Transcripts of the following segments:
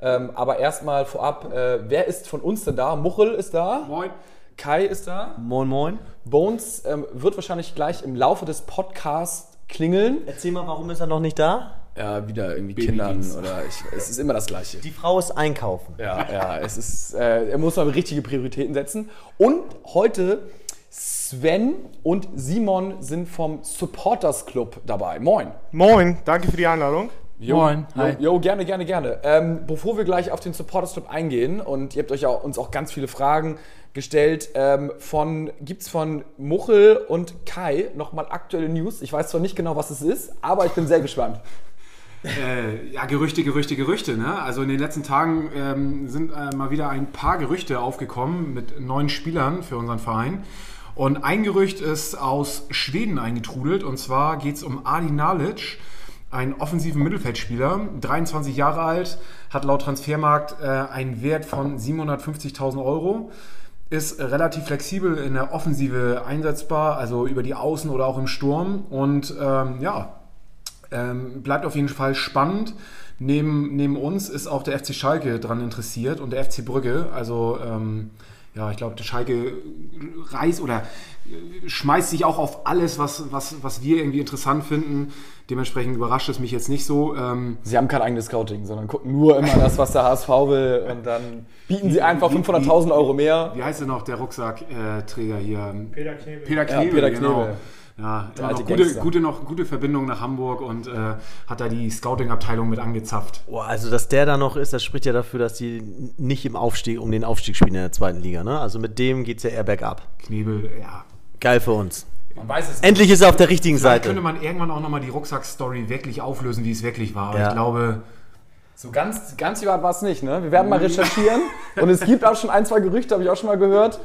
Ähm, aber erstmal vorab, äh, wer ist von uns denn da? Muchel ist da. Moin. Kai ist da. Moin, moin. Bones ähm, wird wahrscheinlich gleich im Laufe des Podcasts klingeln. Erzähl mal, warum ist er noch nicht da? Ja, wieder irgendwie. Kindern oder ich, es ist immer das Gleiche. Die Frau ist einkaufen. Ja, ja, es ist, äh, er muss mal richtige Prioritäten setzen. Und heute Sven und Simon sind vom Supporters Club dabei. Moin. Moin, danke für die Einladung. Jo, Moin, Jo, hi. jo, gerne, gerne, gerne. Ähm, bevor wir gleich auf den Supporters Club eingehen und ihr habt euch ja uns auch ganz viele Fragen gestellt, ähm, von, gibt's von Muchel und Kai nochmal aktuelle News? Ich weiß zwar nicht genau, was es ist, aber ich bin sehr gespannt. Äh, ja, Gerüchte, Gerüchte, Gerüchte. Ne? Also in den letzten Tagen ähm, sind äh, mal wieder ein paar Gerüchte aufgekommen mit neuen Spielern für unseren Verein. Und ein Gerücht ist aus Schweden eingetrudelt. Und zwar geht es um Adi Nalic, einen offensiven Mittelfeldspieler, 23 Jahre alt, hat laut Transfermarkt äh, einen Wert von 750.000 Euro. Ist relativ flexibel in der Offensive einsetzbar, also über die Außen oder auch im Sturm. Und ähm, ja, ähm, bleibt auf jeden Fall spannend. Neben, neben uns ist auch der FC Schalke dran interessiert und der FC Brügge. Also ähm, ja, ich glaube, der Schalke reißt oder äh, schmeißt sich auch auf alles, was, was, was wir irgendwie interessant finden. Dementsprechend überrascht es mich jetzt nicht so. Ähm, Sie haben kein eigenes Scouting, sondern gucken nur immer das, was der HSV will und dann bieten sie einfach Wie- 500.000 Euro mehr. wie heißt denn noch der Rucksackträger hier? Peter Knebel. Peter Ja, Knebel, Peter genau. Ja, immer alte gute, Gangster. gute, noch gute Verbindung nach Hamburg und äh, hat da die Scouting-Abteilung mit angezapft. Boah, also, dass der da noch ist, das spricht ja dafür, dass die nicht im Aufstieg, um den Aufstieg spielen in der zweiten Liga. Ne? Also mit dem geht es ja eher bergab. Knebel, ja. Geil für uns. Man weiß es Endlich ist er auf der richtigen Vielleicht Seite. könnte man irgendwann auch nochmal die Rucksack-Story wirklich auflösen, wie es wirklich war. Aber Ja. ich glaube, So ganz, ganz privat war es nicht, ne? Wir werden mal recherchieren. und es gibt auch schon ein, zwei Gerüchte, habe ich auch schon mal gehört.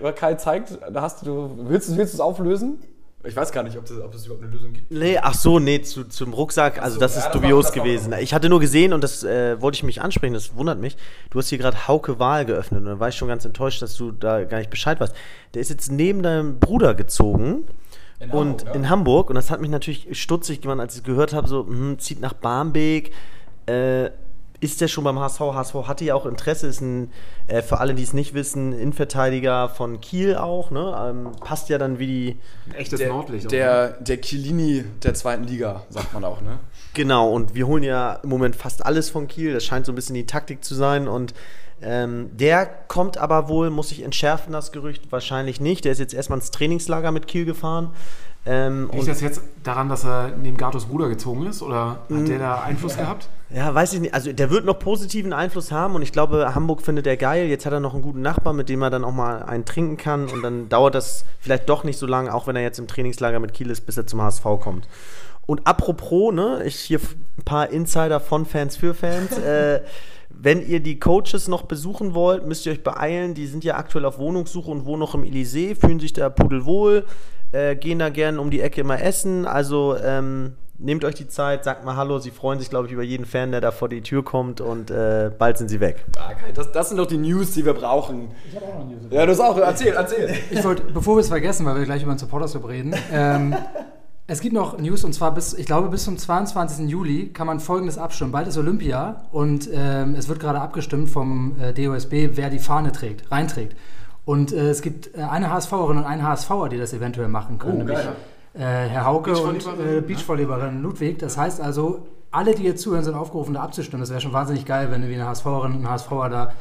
Aber Kai zeigt, da hast du, willst du willst du es auflösen? Ich weiß gar nicht, ob, das, ob es überhaupt eine Lösung gibt. Nee, ach so, nee, zu, zum Rucksack, also das ja, ist dubios das gewesen. Ich hatte nur gesehen und das äh, wollte ich mich ansprechen, das wundert mich. Du hast hier gerade Hauke Wahl geöffnet und da war ich schon ganz enttäuscht, dass du da gar nicht Bescheid weißt. Der ist jetzt neben deinem Bruder gezogen In und Hamburg, ja. in Hamburg und das hat mich natürlich stutzig gemacht, als ich es gehört habe, so, hm, zieht nach Barmbek, äh, ist der schon beim HSV? HSV hatte ja auch Interesse, ist ein, äh, für alle, die es nicht wissen, Innenverteidiger von Kiel auch, ne? Ähm, passt ja dann wie die, ein echtes Der, Nordlicht. der, der Chiellini der zweiten Liga, sagt man auch, ne? Genau, und wir holen ja im Moment fast alles von Kiel. Das scheint so ein bisschen die Taktik zu sein. Und ähm, der kommt aber wohl, muss ich entschärfen, das Gerücht, wahrscheinlich nicht. Der ist jetzt erstmal ins Trainingslager mit Kiel gefahren. Ähm, Liegt das jetzt daran, dass er neben Gatos Bruder gezogen ist? Oder hat der da Einfluss gehabt? ja, weiß ich nicht. Also der wird noch positiven Einfluss haben und ich glaube, Hamburg findet er geil. Jetzt hat er noch einen guten Nachbarn, mit dem er dann auch mal einen trinken kann. Und dann dauert das vielleicht doch nicht so lange, auch wenn er jetzt im Trainingslager mit Kiel ist, bis er zum HSV kommt. Und apropos, ne, ich hier ein paar Insider von Fans für Fans. äh, wenn ihr die Coaches noch besuchen wollt, müsst ihr euch beeilen. Die sind ja aktuell auf Wohnungssuche und wohnen noch im Elysée, fühlen sich da pudelwohl, äh, gehen da gerne um die Ecke immer essen. Also ähm, nehmt euch die Zeit, sagt mal Hallo. Sie freuen sich, glaube ich, über jeden Fan, der da vor die Tür kommt und äh, bald sind sie weg. Ah, das, das sind doch die News, die wir brauchen. Ich habe auch noch News. Ja, du hast auch. Erzähl, erzähl. Ich wollte, bevor wir es vergessen, weil wir gleich über den Supporters Club reden, ähm, es gibt noch News und zwar bis, ich glaube, bis zum 22. Juli kann man folgendes abstimmen. Bald ist Olympia und ähm, es wird gerade abgestimmt vom äh, DOSB, wer die Fahne trägt, reinträgt. Und äh, es gibt äh, eine HSVerin und einen HSVer, die das eventuell machen können. Oh, nämlich geil. äh, Herr Hauke und äh, Beachvolleyballerin Ludwig. Das heißt also, alle, die jetzt zuhören, sind aufgerufen, da abzustimmen. Das wäre schon wahnsinnig geil, wenn wir eine HSVerin und ein HSVer da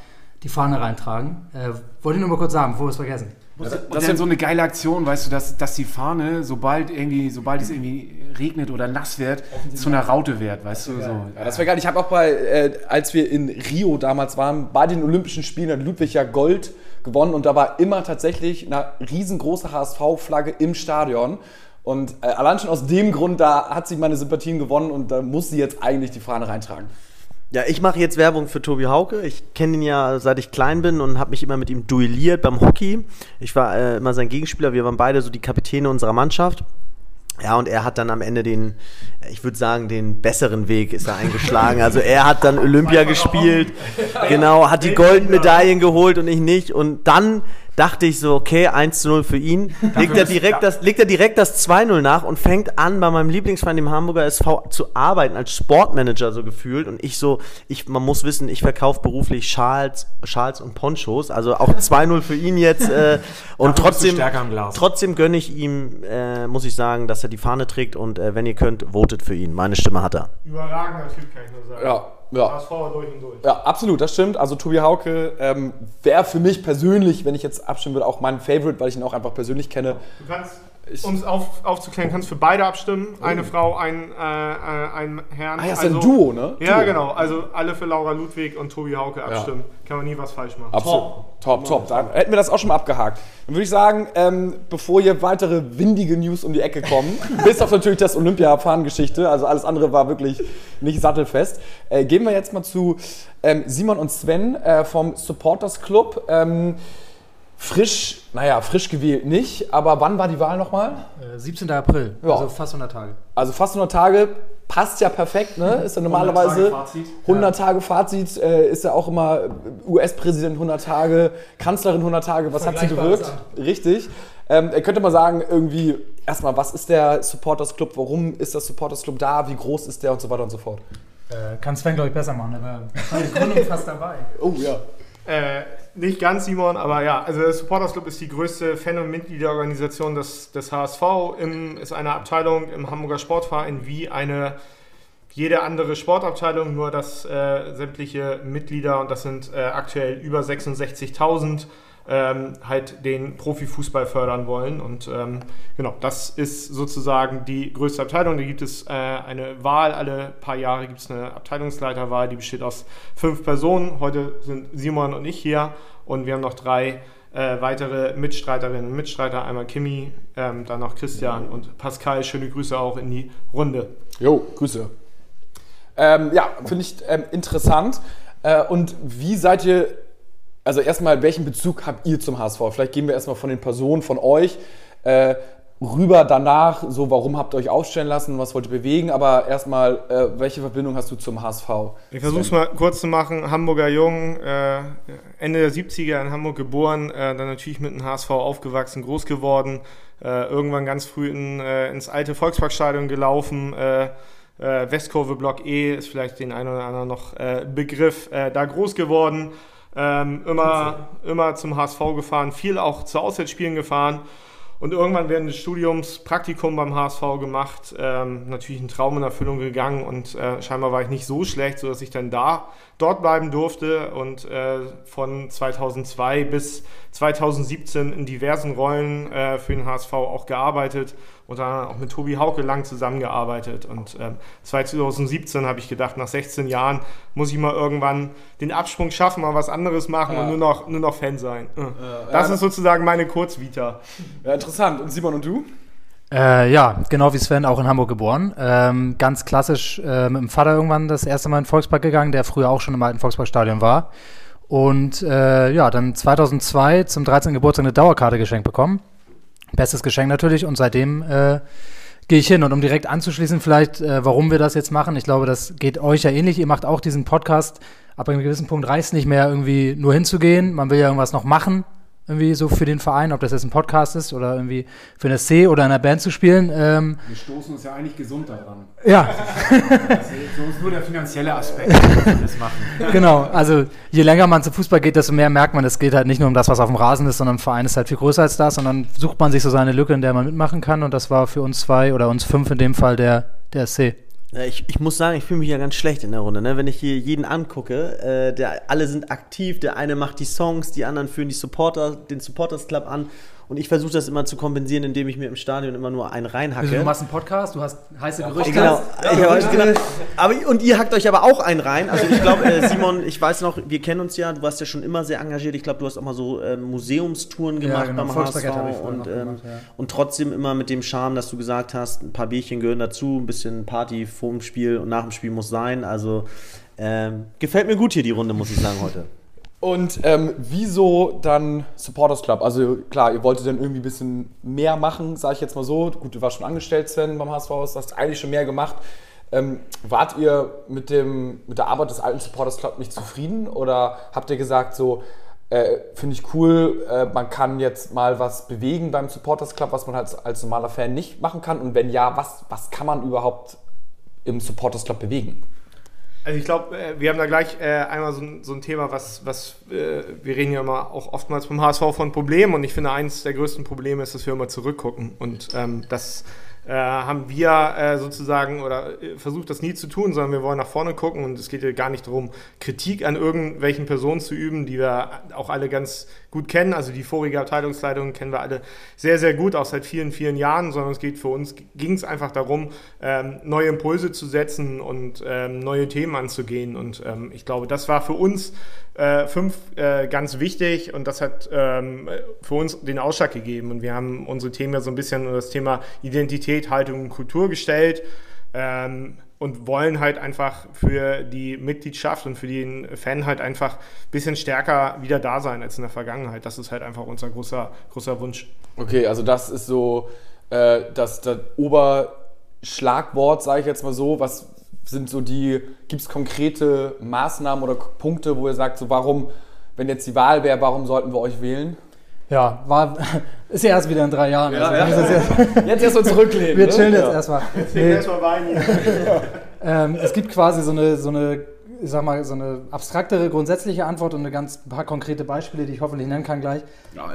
die Fahne reintragen. Äh, wollte ich nur mal kurz sagen, bevor wir es vergessen. Das, das ist so eine geile Aktion, weißt du, dass, dass die Fahne, sobald irgendwie, sobald es irgendwie regnet oder nass wird, zu einer Raute wird, weißt du? So. Ja, das wäre geil. Ich habe auch bei, äh, als wir in Rio damals waren, bei den Olympischen Spielen hat Ludwig ja Gold gewonnen und da war immer tatsächlich eine riesengroße HSV-Flagge im Stadion. Und äh, allein schon aus dem Grund, da hat sie meine Sympathien gewonnen und da muss sie jetzt eigentlich die Fahne reintragen. Ja, ich mache jetzt Werbung für Tobi Hauke. Ich kenne ihn ja seit ich klein bin und habe mich immer mit ihm duelliert beim Hockey. Ich war äh, immer sein Gegenspieler. Wir waren beide so die Kapitäne unserer Mannschaft. Ja, und er hat dann am Ende den, ich würde sagen, den besseren Weg ist er eingeschlagen. Also er hat dann Olympia gespielt, genau, hat die Goldmedaillen geholt und ich nicht. Und dann dachte ich so, okay, 1 zu 0 für ihn. Legt er direkt das, legt er direkt das 2-0 nach und fängt an, bei meinem Lieblingsverein, dem Hamburger SV, zu arbeiten, als Sportmanager so gefühlt. Und ich so, ich, man muss wissen, ich verkaufe beruflich Schals, Schals und Ponchos. Also auch 2-0 für ihn jetzt. Äh, und trotzdem, stärker am Glas. trotzdem gönne ich ihm, äh, muss ich sagen, dass er die Fahne trägt. Und äh, wenn ihr könnt, votet für ihn. Meine Stimme hat er. Überragender Typ, kann ich nur sagen. Ja, ja. HSV durch und durch. Ja, absolut, das stimmt. Also Tobi Hauke ähm, wäre für mich persönlich, wenn ich jetzt abstimmen würde, auch mein Favorite, weil ich ihn auch einfach persönlich kenne. Du kannst, um es auf, aufzuklären, kannst für beide abstimmen. Eine Frau, ein, äh, äh, ein Herrn. Oh. Ah ja, ist ja ein Duo, ne? Ja, Duo. genau. Also alle für Laura Ludwig und Tobi Hauke abstimmen. Kann man nie was falsch machen. Absolut. Top, top. Dann hätten wir das auch schon mal abgehakt. Dann würde ich sagen, ähm, bevor hier weitere windige News um die Ecke kommen, bis auf natürlich das Olympia-Fahren-Geschichte, also alles andere war wirklich nicht sattelfest, äh, gehen wir jetzt mal zu ähm, Simon und Sven äh, vom Supporters Club. Ähm, frisch, naja, frisch gewählt nicht, aber wann war die Wahl nochmal? Äh, 17. April, Ja. also fast 100 Tage. Also fast 100 Tage, passt ja perfekt, ne? Ist ja normalerweise 100 Tage Fazit. 100 Tage Fazit, äh, ist ja auch immer US-Präsident 100 Tage, Kanzlerin 100 Tage, was hat sie gewirkt? Richtig. Ähm, könnte mal sagen, irgendwie, erstmal, was ist der Supporters Club, warum ist das Supporters Club da, wie groß ist der und so weiter und so fort. Äh, kann Sven, glaube ich, besser machen, aber bei der Gründung fast dabei. Oh ja. Äh, nicht ganz, Simon, aber ja, also der Supporters Club ist die größte Fan- und Mitgliederorganisation des, des HSV, im, ist eine Abteilung im Hamburger Sportverein wie eine jede andere Sportabteilung, nur dass äh, sämtliche Mitglieder, und das sind äh, aktuell über 66.000, ähm, halt den Profifußball fördern wollen. Und ähm, genau, das ist sozusagen die größte Abteilung. Da gibt es äh, eine Wahl, alle paar Jahre gibt es eine Abteilungsleiterwahl, die besteht aus fünf Personen. Heute sind Simon und ich hier und wir haben noch drei äh, weitere Mitstreiterinnen und Mitstreiter. Einmal Kimi, ähm, dann noch Christian und Pascal. Schöne Grüße auch in die Runde. Jo, Grüße. Ähm, ja, finde ich ähm, interessant. Äh, und wie seid ihr, also erstmal, welchen Bezug habt ihr zum HSV? Vielleicht gehen wir erstmal von den Personen, von euch, äh, rüber danach, so warum habt ihr euch aufstellen lassen, was wollt ihr bewegen, aber erstmal, äh, welche Verbindung hast du zum HSV? Ich versuche es mal kurz zu machen. Hamburger Jung, äh, Ende der 70er in Hamburg geboren, äh, dann natürlich mit dem HSV aufgewachsen, groß geworden, äh, irgendwann ganz früh in, äh, ins alte Volksparkstadion gelaufen. Westkurve Block E ist vielleicht den einen oder anderen noch Begriff. Da groß geworden, ähm, immer, immer zum HSV gefahren, viel auch zu Auswärtsspielen gefahren. Und irgendwann während des Studiums Praktikum beim HSV gemacht, ähm, natürlich ein Traum in Erfüllung gegangen und äh, scheinbar war ich nicht so schlecht, sodass ich dann da dort bleiben durfte und äh, von 2002 bis 2017 in diversen Rollen äh, für den HSV auch gearbeitet und dann auch mit Tobi Hauke lang zusammengearbeitet. Und ähm, 2017 habe ich gedacht, nach 16 Jahren muss ich mal irgendwann den Absprung schaffen, mal was anderes machen Ja. und nur noch, nur noch Fan sein. Äh. Das ja. ist sozusagen meine Kurzvita. Ja, interessant. Und Simon und du? Äh, ja, genau wie Sven, auch in Hamburg geboren. Ähm, ganz klassisch äh, mit dem Vater irgendwann das erste Mal in den Volkspark gegangen, der früher auch schon im alten Volksparkstadion war. Und äh, ja, dann 2002 zum 13. Geburtstag eine Dauerkarte geschenkt bekommen. Bestes Geschenk natürlich und seitdem äh, gehe ich hin. Und um direkt anzuschließen, vielleicht, äh, warum wir das jetzt machen, ich glaube, das geht euch ja ähnlich. Ihr macht auch diesen Podcast. Ab einem gewissen Punkt reicht es nicht mehr, irgendwie nur hinzugehen. Man will ja irgendwas noch machen, irgendwie so für den Verein, ob das jetzt ein Podcast ist oder irgendwie für eine C oder in einer Band zu spielen. Ähm, Wir stoßen uns ja eigentlich gesund daran. ja, Das ist für uns nur der finanzielle Aspekt, dass wir das machen. genau. Also je länger man zum Fußball geht, desto mehr merkt man, es geht halt nicht nur um das, was auf dem Rasen ist, sondern ein Verein ist halt viel größer als das. Und dann sucht man sich so seine Lücke, in der man mitmachen kann. Und das war für uns zwei oder uns fünf in dem Fall der, der SC. Ich, ich muss sagen, ich fühle mich ja ganz schlecht in der Runde, ne? wenn ich hier jeden angucke. Äh, der, alle sind aktiv, der eine macht die Songs, die anderen führen die Supporter, den Supporters Club an. Und ich versuche das immer zu kompensieren, indem ich mir im Stadion immer nur einen reinhacke. Also, du machst einen Podcast, du hast heiße Gerüchte. Genau. Ja, genau. Aber, und ihr hackt euch aber auch einen rein. Also ich glaube, äh, Simon, ich weiß noch, wir kennen uns ja, du warst ja schon immer sehr engagiert. Ich glaube, du hast auch mal so äh, Museumstouren gemacht genau. beim HSV und, ähm, gemacht, ja. und trotzdem immer mit dem Charme, dass du gesagt hast, ein paar Bierchen gehören dazu, ein bisschen Party vor dem Spiel und nach dem Spiel muss sein. Also ähm, gefällt mir gut hier die Runde, muss ich sagen heute. Und ähm, wieso dann Supporters Club? Also klar, ihr wolltet dann irgendwie ein bisschen mehr machen, sage ich jetzt mal so. Gut, du warst schon angestellt, Sven, beim HSV, hast eigentlich schon mehr gemacht. Ähm, wart ihr mit, dem, mit der Arbeit des alten Supporters Club nicht zufrieden? Oder habt ihr gesagt, so, äh, finde ich cool, äh, man kann jetzt mal was bewegen beim Supporters Club, was man halt als normaler Fan nicht machen kann? Und wenn ja, was, was kann man überhaupt im Supporters Club bewegen? Also ich glaube, äh, wir haben da gleich äh, einmal so ein, so ein Thema, was, was äh, wir reden ja immer auch oftmals beim HSV von Problemen und ich finde, eines der größten Probleme ist, dass wir immer zurückgucken und ähm, das äh, haben wir äh, sozusagen oder äh, versucht das nie zu tun, sondern wir wollen nach vorne gucken und es geht ja gar nicht darum, Kritik an irgendwelchen Personen zu üben, die wir auch alle ganz gut kennen. Also die vorige Abteilungsleitung kennen wir alle sehr, sehr gut, auch seit vielen, vielen Jahren, sondern es geht für uns, ging es einfach darum, ähm, neue Impulse zu setzen und ähm, neue Themen anzugehen. Und ähm, ich glaube, das war für uns äh, fünf äh, ganz wichtig und das hat ähm, für uns den Ausschlag gegeben. Und wir haben unsere Themen ja so ein bisschen unter das Thema Identität, Haltung und Kultur gestellt. Ähm, und wollen halt einfach für die Mitgliedschaft und für den Fan halt einfach ein bisschen stärker wieder da sein als in der Vergangenheit. Das ist halt einfach unser großer, großer Wunsch. Okay, also das ist so äh, das, das Oberschlagwort, sage ich jetzt mal so. Was sind so die, gibt es konkrete Maßnahmen oder Punkte, wo ihr sagt, so warum, wenn jetzt die Wahl wäre, warum sollten wir euch wählen? Ja, war, ist ja erst wieder in drei Jahren. also ja. wir sind jetzt- Jetzt erstmal zurücklehnen. Wir ne? chillen jetzt Ja. erstmal. Deswegen Nee, erstmal Wein hier. ähm, es gibt quasi so eine, so eine, ich sag mal, so eine abstraktere, grundsätzliche Antwort und eine ganz ein paar konkrete Beispiele, die ich hoffentlich nennen kann gleich.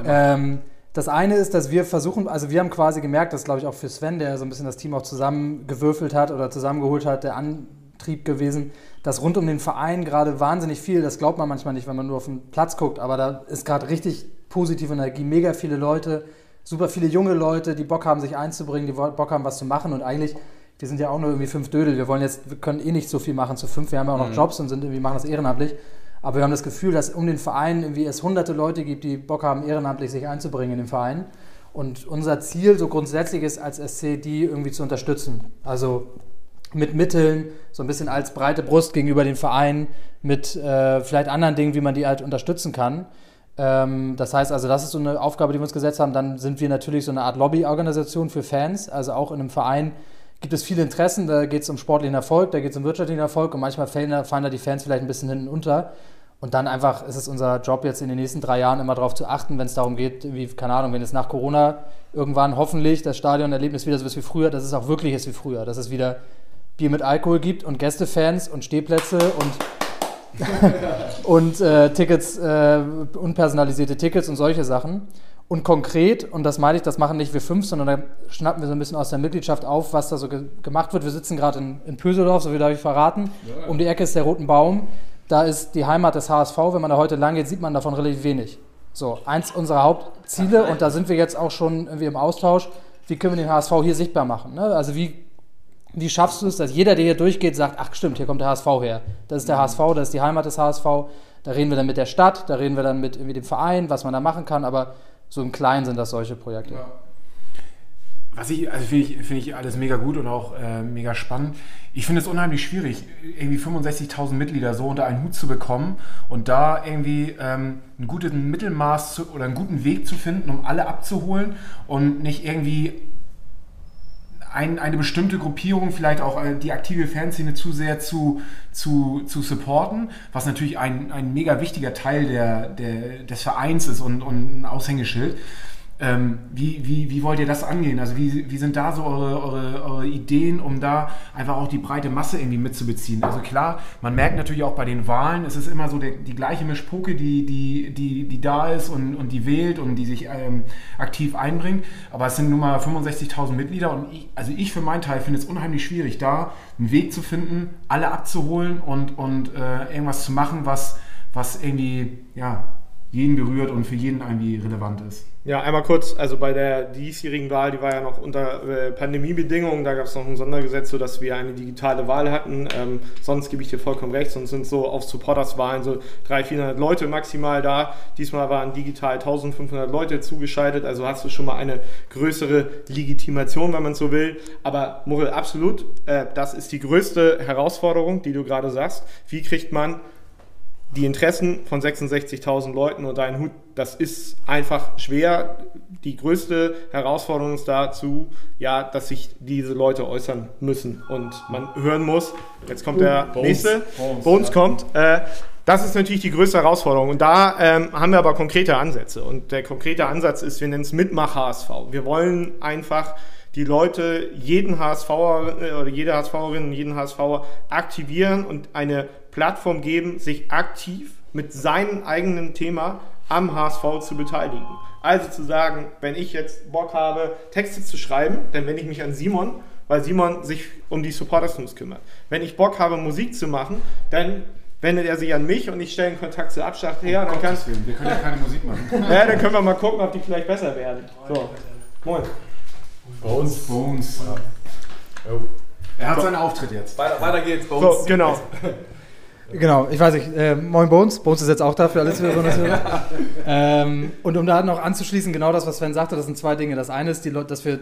ähm, das eine ist, dass wir versuchen, also wir haben quasi gemerkt, das glaube ich auch für Sven, der so ein bisschen das Team auch zusammengewürfelt hat oder zusammengeholt hat, der Antrieb gewesen, dass rund um den Verein gerade wahnsinnig viel, das glaubt man manchmal nicht, wenn man nur auf den Platz guckt, aber da ist gerade richtig positive Energie, mega viele Leute, super viele junge Leute, die Bock haben, sich einzubringen, die Bock haben, was zu machen und eigentlich, wir sind ja auch nur irgendwie fünf Dödel, wir wollen jetzt, wir können eh nicht so viel machen zu fünf, wir haben ja auch noch Jobs und sind irgendwie, machen das ehrenamtlich, aber wir haben das Gefühl, dass um den Verein irgendwie es hunderte Leute gibt, die Bock haben, ehrenamtlich sich einzubringen in den Verein. Und unser Ziel so grundsätzlich ist, als SC die irgendwie zu unterstützen. Also mit Mitteln, so ein bisschen als breite Brust gegenüber den Verein, mit äh, vielleicht anderen Dingen, wie man die halt unterstützen kann. Ähm, das heißt also, das ist so eine Aufgabe, die wir uns gesetzt haben. Dann sind wir natürlich so eine Art Lobbyorganisation für Fans. Also auch in einem Verein gibt es viele Interessen. Da geht es um sportlichen Erfolg, da geht es um wirtschaftlichen Erfolg und manchmal fallen da, fallen da die Fans vielleicht ein bisschen hinten unter. Und dann einfach ist es unser Job jetzt in den nächsten drei Jahren immer darauf zu achten, wenn es darum geht, wie, keine Ahnung, wenn jetzt nach Corona irgendwann hoffentlich das Stadionerlebnis wieder so ist wie früher, dass es auch wirklich ist wie früher, dass es wieder Bier mit Alkohol gibt und Gästefans und Stehplätze und, und äh, Tickets, äh, unpersonalisierte Tickets und solche Sachen. Und konkret, und das meine ich, das machen nicht wir fünf, sondern da schnappen wir so ein bisschen aus der Mitgliedschaft auf, was da so ge gemacht wird. Wir sitzen gerade in, in Pöseldorf, so viel darf ich verraten. Um die Ecke ist der Roten Baum. Da ist die Heimat des HSV. Wenn man da heute lang geht, sieht man davon relativ wenig. So, eins unserer Hauptziele, und da sind wir jetzt auch schon irgendwie im Austausch, wie können wir den HSV hier sichtbar machen? Ne? Also wie, wie schaffst du es, dass jeder, der hier durchgeht, sagt, ach stimmt, hier kommt der HSV her. Das ist der HSV, das ist die Heimat des HSV. Da reden wir dann mit der Stadt, da reden wir dann mit irgendwie dem Verein, was man da machen kann, aber so im Kleinen sind das solche Projekte. Was ich, also finde ich, finde ich alles mega gut und auch äh, mega spannend. Ich finde es unheimlich schwierig, irgendwie 65.000 Mitglieder so unter einen Hut zu bekommen und da irgendwie ähm, ein gutes Mittelmaß zu, oder einen guten Weg zu finden, um alle abzuholen und nicht irgendwie ein, eine bestimmte Gruppierung, vielleicht auch äh, die aktive Fanszene zu sehr zu, zu, zu supporten, was natürlich ein, ein mega wichtiger Teil der, der, des Vereins ist und, und ein Aushängeschild. Ähm, wie, wie, wie wollt ihr das angehen? Also wie, wie sind da so eure, eure, eure Ideen, um da einfach auch die breite Masse irgendwie mitzubeziehen? Also klar, man merkt natürlich auch bei den Wahlen, es ist immer so der, die gleiche Mischpoke, die, die, die, die da ist und, und die wählt und die sich ähm, aktiv einbringt. Aber es sind nun mal 65.000 Mitglieder und ich, also ich für meinen Teil finde es unheimlich schwierig, da einen Weg zu finden, alle abzuholen und, und äh, irgendwas zu machen, was, was irgendwie ja, jeden berührt und für jeden irgendwie relevant ist. Ja, einmal kurz, also bei der diesjährigen Wahl, die war ja noch unter äh, Pandemiebedingungen, da gab es noch ein Sondergesetz, sodass wir eine digitale Wahl hatten. Ähm, sonst gebe ich dir vollkommen recht, sonst sind so auf Supporters-Wahlen so 300, 400 Leute maximal da. Diesmal waren digital 1500 Leute zugeschaltet, also hast du schon mal eine größere Legitimation, wenn man so will. Aber Murrel, absolut, äh, das ist die größte Herausforderung, die du gerade sagst. Wie kriegt man die Interessen von 66.000 Leuten unter einen Hut, das ist einfach schwer. Die größte Herausforderung ist dazu, ja, dass sich diese Leute äußern müssen und man hören muss. Jetzt kommt der Bones. nächste. Bones, Bones ja. kommt. Äh, das ist natürlich die größte Herausforderung. Und da ähm, haben wir aber konkrete Ansätze. Und der konkrete Ansatz ist, wir nennen es Mitmach-HSV. Wir wollen einfach die Leute, jeden HSVer äh, oder jede HSVerin und jeden HSVer aktivieren und eine Plattform geben, sich aktiv mit seinem eigenen Thema am HSV zu beteiligen. Also zu sagen, wenn ich jetzt Bock habe, Texte zu schreiben, dann wende ich mich an Simon, weil Simon sich um die Supporters News kümmert. Wenn ich Bock habe, Musik zu machen, dann wendet er sich an mich und ich stelle einen Kontakt zu Abschlag her. dann, kann, Gottes Willen, wir können ja keine Musik machen. ja, dann können wir mal gucken, ob die vielleicht besser werden. So, moin. Bones. Bones. Oh. Er hat seinen Auftritt jetzt. Weiter, weiter geht's, Bones. So, genau. Genau, ich weiß nicht. Äh, moin Bones. Bones ist jetzt auch da für alle Zuhörerinnen und Zuhörer. ähm, und um da noch anzuschließen, genau das, was Sven sagte, das sind zwei Dinge. Das eine ist, die dass wir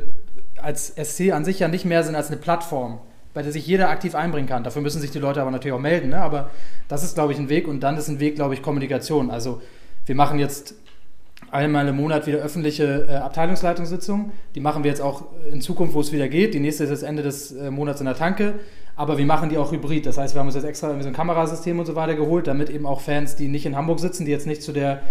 als SC an sich ja nicht mehr sind als eine Plattform, bei der sich jeder aktiv einbringen kann. Dafür müssen sich die Leute aber natürlich auch melden. Ne? Aber das ist, glaube ich, ein Weg. Und dann ist ein Weg, glaube ich, Kommunikation. Also wir machen jetzt einmal im Monat wieder öffentliche äh, Abteilungsleitungssitzungen. Die machen wir jetzt auch in Zukunft, wo es wieder geht. Die nächste ist jetzt Ende des äh, Monats in der Tanke. Aber wir machen die auch hybrid. Das heißt, wir haben uns jetzt extra so ein Kamerasystem und so weiter geholt, damit eben auch Fans, die nicht in Hamburg sitzen, die jetzt nicht zu der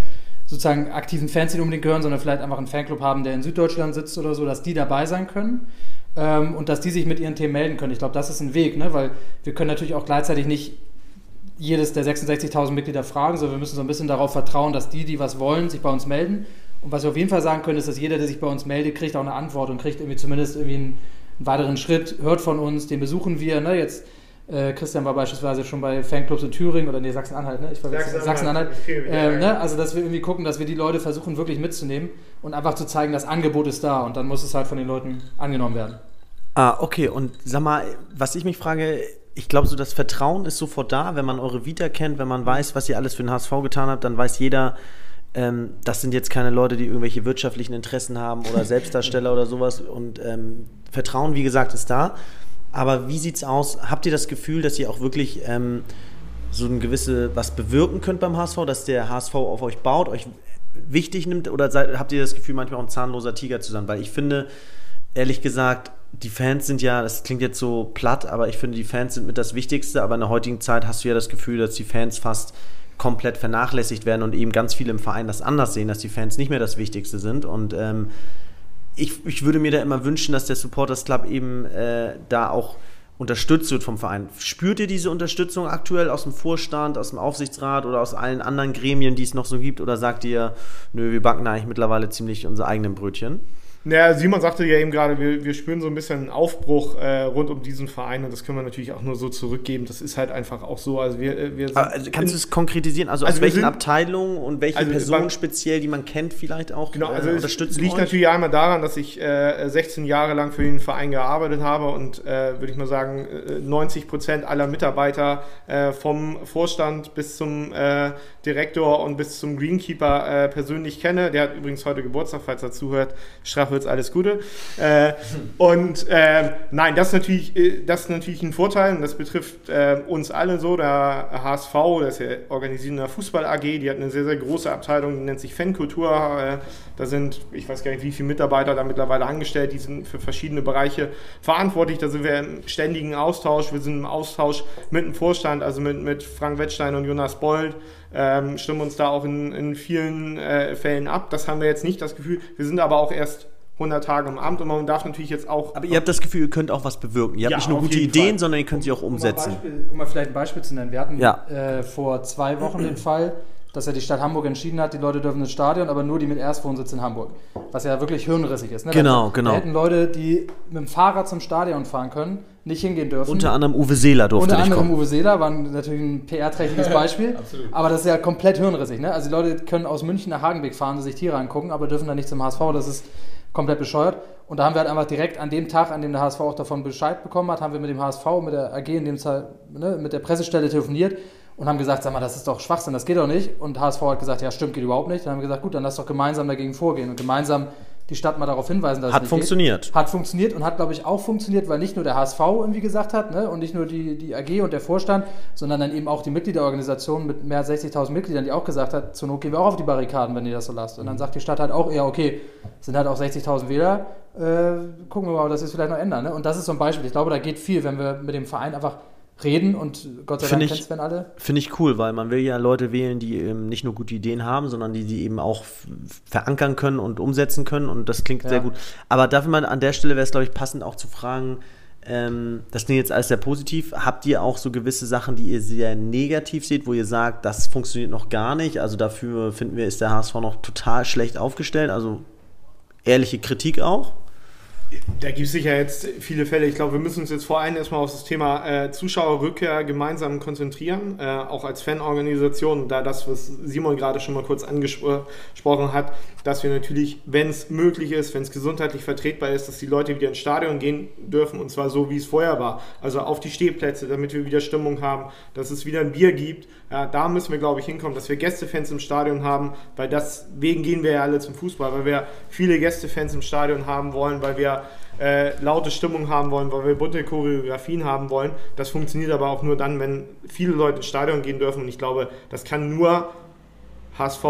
sozusagen aktiven Fanszene unbedingt gehören, sondern vielleicht einfach einen Fanclub haben, der in Süddeutschland sitzt oder so, dass die dabei sein können ähm, und dass die sich mit ihren Themen melden können. Ich glaube, das ist ein Weg, ne? weil wir können natürlich auch gleichzeitig nicht jedes der 66.000 Mitglieder fragen, sondern wir müssen so ein bisschen darauf vertrauen, dass die, die was wollen, sich bei uns melden. Und was wir auf jeden Fall sagen können, ist, dass jeder, der sich bei uns meldet, kriegt auch eine Antwort und kriegt irgendwie zumindest irgendwie einen, einen weiteren Schritt, hört von uns, den besuchen wir. Ne? Jetzt äh, Christian war beispielsweise schon bei Fanclubs in Thüringen oder nee, Sachsen-Anhalt, ne? Ich war Sachsen-Anhalt. Sachsen-Anhalt. Ähm, Ärger. ne? Also, dass wir irgendwie gucken, dass wir die Leute versuchen, wirklich mitzunehmen und einfach zu zeigen, das Angebot ist da und dann muss es halt von den Leuten angenommen werden. Ah, okay. Und sag mal, was ich mich frage, ich glaube, so das Vertrauen ist sofort da, wenn man eure Vita kennt, wenn man weiß, was ihr alles für den HSV getan habt, dann weiß jeder, ähm, das sind jetzt keine Leute, die irgendwelche wirtschaftlichen Interessen haben oder Selbstdarsteller oder sowas. Und ähm, Vertrauen, wie gesagt, ist da. Aber wie sieht's aus? Habt ihr das Gefühl, dass ihr auch wirklich ähm, so ein gewisse was bewirken könnt beim HSV, dass der HSV auf euch baut, euch wichtig nimmt? Oder seid, habt ihr das Gefühl, manchmal auch ein zahnloser Tiger zu sein? Weil ich finde, ehrlich gesagt, die Fans sind ja, das klingt jetzt so platt, aber ich finde, die Fans sind mit das Wichtigste. Aber in der heutigen Zeit hast du ja das Gefühl, dass die Fans fast komplett vernachlässigt werden und eben ganz viele im Verein das anders sehen, dass die Fans nicht mehr das Wichtigste sind. Und ähm, ich, ich würde mir da immer wünschen, dass der Supporters Club eben äh, da auch unterstützt wird vom Verein. Spürt ihr diese Unterstützung aktuell aus dem Vorstand, aus dem Aufsichtsrat oder aus allen anderen Gremien, die es noch so gibt? Oder sagt ihr, nö, wir backen eigentlich mittlerweile ziemlich unsere eigenen Brötchen? Naja, Simon sagte ja eben gerade, wir, wir spüren so ein bisschen einen Aufbruch äh, rund um diesen Verein und das können wir natürlich auch nur so zurückgeben. Das ist halt einfach auch so. Also wir, äh, wir also kannst du es konkretisieren? Also, Also aus welchen sind- Abteilungen und welche Also Personen speziell, die man kennt, vielleicht auch Genau, also äh, es unterstützen liegt euch? natürlich einmal daran, dass ich äh, 16 Jahre lang für den Verein gearbeitet habe und äh, würde ich mal sagen, äh, 90 Prozent aller Mitarbeiter äh, vom Vorstand bis zum äh, Direktor und bis zum Greenkeeper äh, persönlich kenne. Der hat übrigens heute Geburtstag, falls er zuhört. Strachwitz, alles Gute. Äh, und äh, nein, das ist, natürlich, äh, das ist natürlich ein Vorteil und das betrifft äh, uns alle so. Der HSV, das ist ja organisierende Fußball AG, die hat eine sehr, sehr große Abteilung, die nennt sich Fankultur. Äh, da sind, ich weiß gar nicht, wie viele Mitarbeiter da mittlerweile angestellt, die sind für verschiedene Bereiche verantwortlich. Da sind wir im ständigen Austausch. Wir sind im Austausch mit dem Vorstand, also mit, mit Frank Wettstein und Jonas Bold. Ähm, stimmen uns da auch in, in vielen äh, Fällen ab. Das haben wir jetzt nicht das Gefühl. Wir sind aber auch erst 100 Tage im Amt und man darf natürlich jetzt auch. Aber ihr habt das Gefühl, ihr könnt auch was bewirken. Ihr habt Ja, nicht nur gute Ideen, Fall. sondern ihr könnt sie auch Um mal, umsetzen. Beispiel, um mal vielleicht ein Beispiel zu nennen. Wir hatten Ja. äh, vor zwei Wochen den Fall, dass ja die Stadt Hamburg entschieden hat, die Leute dürfen ins Stadion, aber nur die mit Erstwohnsitz in Hamburg. Was ja wirklich hirnrissig ist. Ne? Genau, da, genau. Da hätten Leute, die mit dem Fahrrad zum Stadion fahren können, nicht hingehen dürfen. Unter anderem Uwe Seeler durfte Unter nicht anderem. Uwe Seeler war natürlich ein PR-trächtiges Beispiel. aber das ist ja komplett hirnrissig. Ne? Also die Leute können aus München nach Hagenbeck fahren sich Tiere angucken, aber dürfen dann nicht zum HSV. Das ist komplett bescheuert. Und da haben wir halt einfach direkt an dem Tag, an dem der HSV auch davon Bescheid bekommen hat, haben wir mit dem HSV, mit der AG in dem Fall, ne, mit der Pressestelle telefoniert und haben gesagt, sag mal, das ist doch Schwachsinn, das geht doch nicht. Und HSV hat gesagt, ja stimmt, geht überhaupt nicht. Dann haben wir gesagt, gut, dann lass doch gemeinsam dagegen vorgehen und gemeinsam die Stadt mal darauf hinweisen, dass Hat es nicht funktioniert. Geht. Hat funktioniert und hat, glaube ich, auch funktioniert, weil nicht nur der HSV irgendwie gesagt hat ne, und nicht nur die, die AG und der Vorstand, sondern dann eben auch die Mitgliederorganisation mit mehr als 60.000 Mitgliedern, die auch gesagt hat, zur Not gehen wir auch auf die Barrikaden, wenn ihr das so lasst. Und dann sagt die Stadt halt auch, ja, okay, es sind halt auch 60.000 Wähler, äh, gucken wir mal, dass wir es vielleicht noch ändern. Ne? Und das ist so ein Beispiel. Ich glaube, da geht viel, wenn wir mit dem Verein einfach reden und Gott sei Dank ich- kennst wenn alle. Finde ich cool, weil man will ja Leute wählen, die eben nicht nur gute Ideen haben, sondern die die eben auch verankern können und umsetzen können und das klingt Ja. sehr gut. Aber dafür man an der Stelle wäre es, glaube ich, passend auch zu fragen, ähm, das klingt jetzt alles sehr positiv. Habt ihr auch so gewisse Sachen, die ihr sehr negativ seht, wo ihr sagt, das funktioniert noch gar nicht? Also dafür finden wir, ist der HSV noch total schlecht aufgestellt. Also ehrliche Kritik auch. Da gibt es sicher jetzt viele Fälle. Ich glaube, wir müssen uns jetzt vor allem erstmal auf das Thema äh, Zuschauerrückkehr gemeinsam konzentrieren, äh, auch als Fanorganisation, da das, was Simon gerade schon mal kurz angesprochen hat, dass wir natürlich, wenn es möglich ist, wenn es gesundheitlich vertretbar ist, dass die Leute wieder ins Stadion gehen dürfen und zwar so, wie es vorher war. Also auf die Stehplätze, damit wir wieder Stimmung haben, dass es wieder ein Bier gibt. Ja, da müssen wir, glaube ich, hinkommen, dass wir Gästefans im Stadion haben, weil deswegen gehen wir ja alle zum Fußball, weil wir viele Gästefans im Stadion haben wollen, weil wir äh, laute Stimmung haben wollen, weil wir bunte Choreografien haben wollen. Das funktioniert aber auch nur dann, wenn viele Leute ins Stadion gehen dürfen. Und ich glaube, das kann nur HSV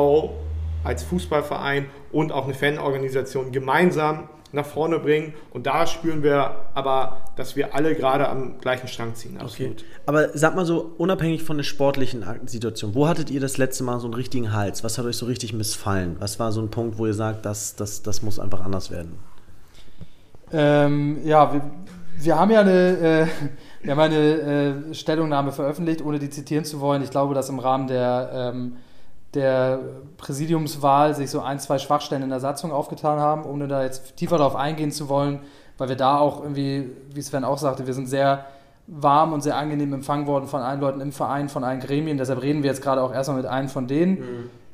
als Fußballverein und auch eine Fanorganisation gemeinsam nach vorne bringen. Und da spüren wir aber, dass wir alle gerade am gleichen Strang ziehen. Absolut. Aber sag mal so, unabhängig von der sportlichen Situation, wo hattet ihr das letzte Mal so einen richtigen Hals? Was hat euch so richtig missfallen? Was war so ein Punkt, wo ihr sagt, das, das, das muss einfach anders werden? Ähm, ja, wir, wir haben ja eine, äh, wir haben eine äh, Stellungnahme veröffentlicht, ohne die zitieren zu wollen. Ich glaube, dass im Rahmen der, ähm, der Präsidiumswahl sich so ein, zwei Schwachstellen in der Satzung aufgetan haben, ohne da jetzt tiefer darauf eingehen zu wollen, weil wir da auch irgendwie, wie Sven auch sagte, wir sind sehr warm und sehr angenehm empfangen worden von allen Leuten im Verein, von allen Gremien. Deshalb reden wir jetzt gerade auch erstmal mit einem von denen.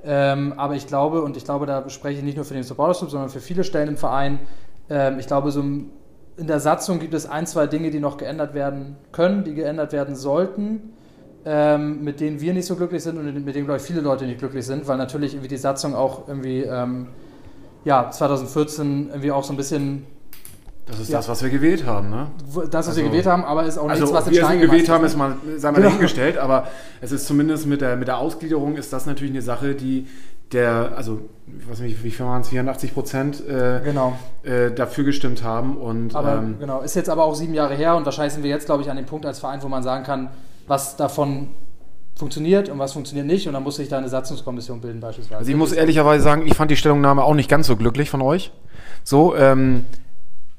Ähm, aber ich glaube, und ich glaube, da spreche ich nicht nur für den Supporters Club, sondern für viele Stellen im Verein, ähm, ich glaube, so im- in der Satzung gibt es ein, zwei Dinge, die noch geändert werden können, die geändert werden sollten, ähm, mit denen wir nicht so glücklich sind und mit denen, glaube ich, viele Leute nicht glücklich sind, weil natürlich irgendwie die Satzung auch irgendwie, ähm, ja, 2014 irgendwie auch so ein bisschen Das ist Ja. das, was wir gewählt haben, ne? das, was wir Also- gewählt haben, aber ist auch nichts, Also, was ob in wir Stein gewählt haben, ist. mal, sei mal Genau. dahingestellt, aber es ist zumindest mit der, mit der Ausgliederung ist das natürlich eine Sache, die der, also, ich weiß nicht, wie viel waren es, 84 Prozent äh, Genau. äh, dafür gestimmt haben und Aber ähm, genau, ist jetzt aber auch sieben Jahre her und wahrscheinlich sind wir jetzt, glaube ich, an dem Punkt als Verein, wo man sagen kann, was davon funktioniert und was funktioniert nicht und dann muss sich da eine Satzungskommission bilden beispielsweise. Also ich muss ehrlicherweise sagen, ich fand die Stellungnahme auch nicht ganz so glücklich von euch. So, ähm,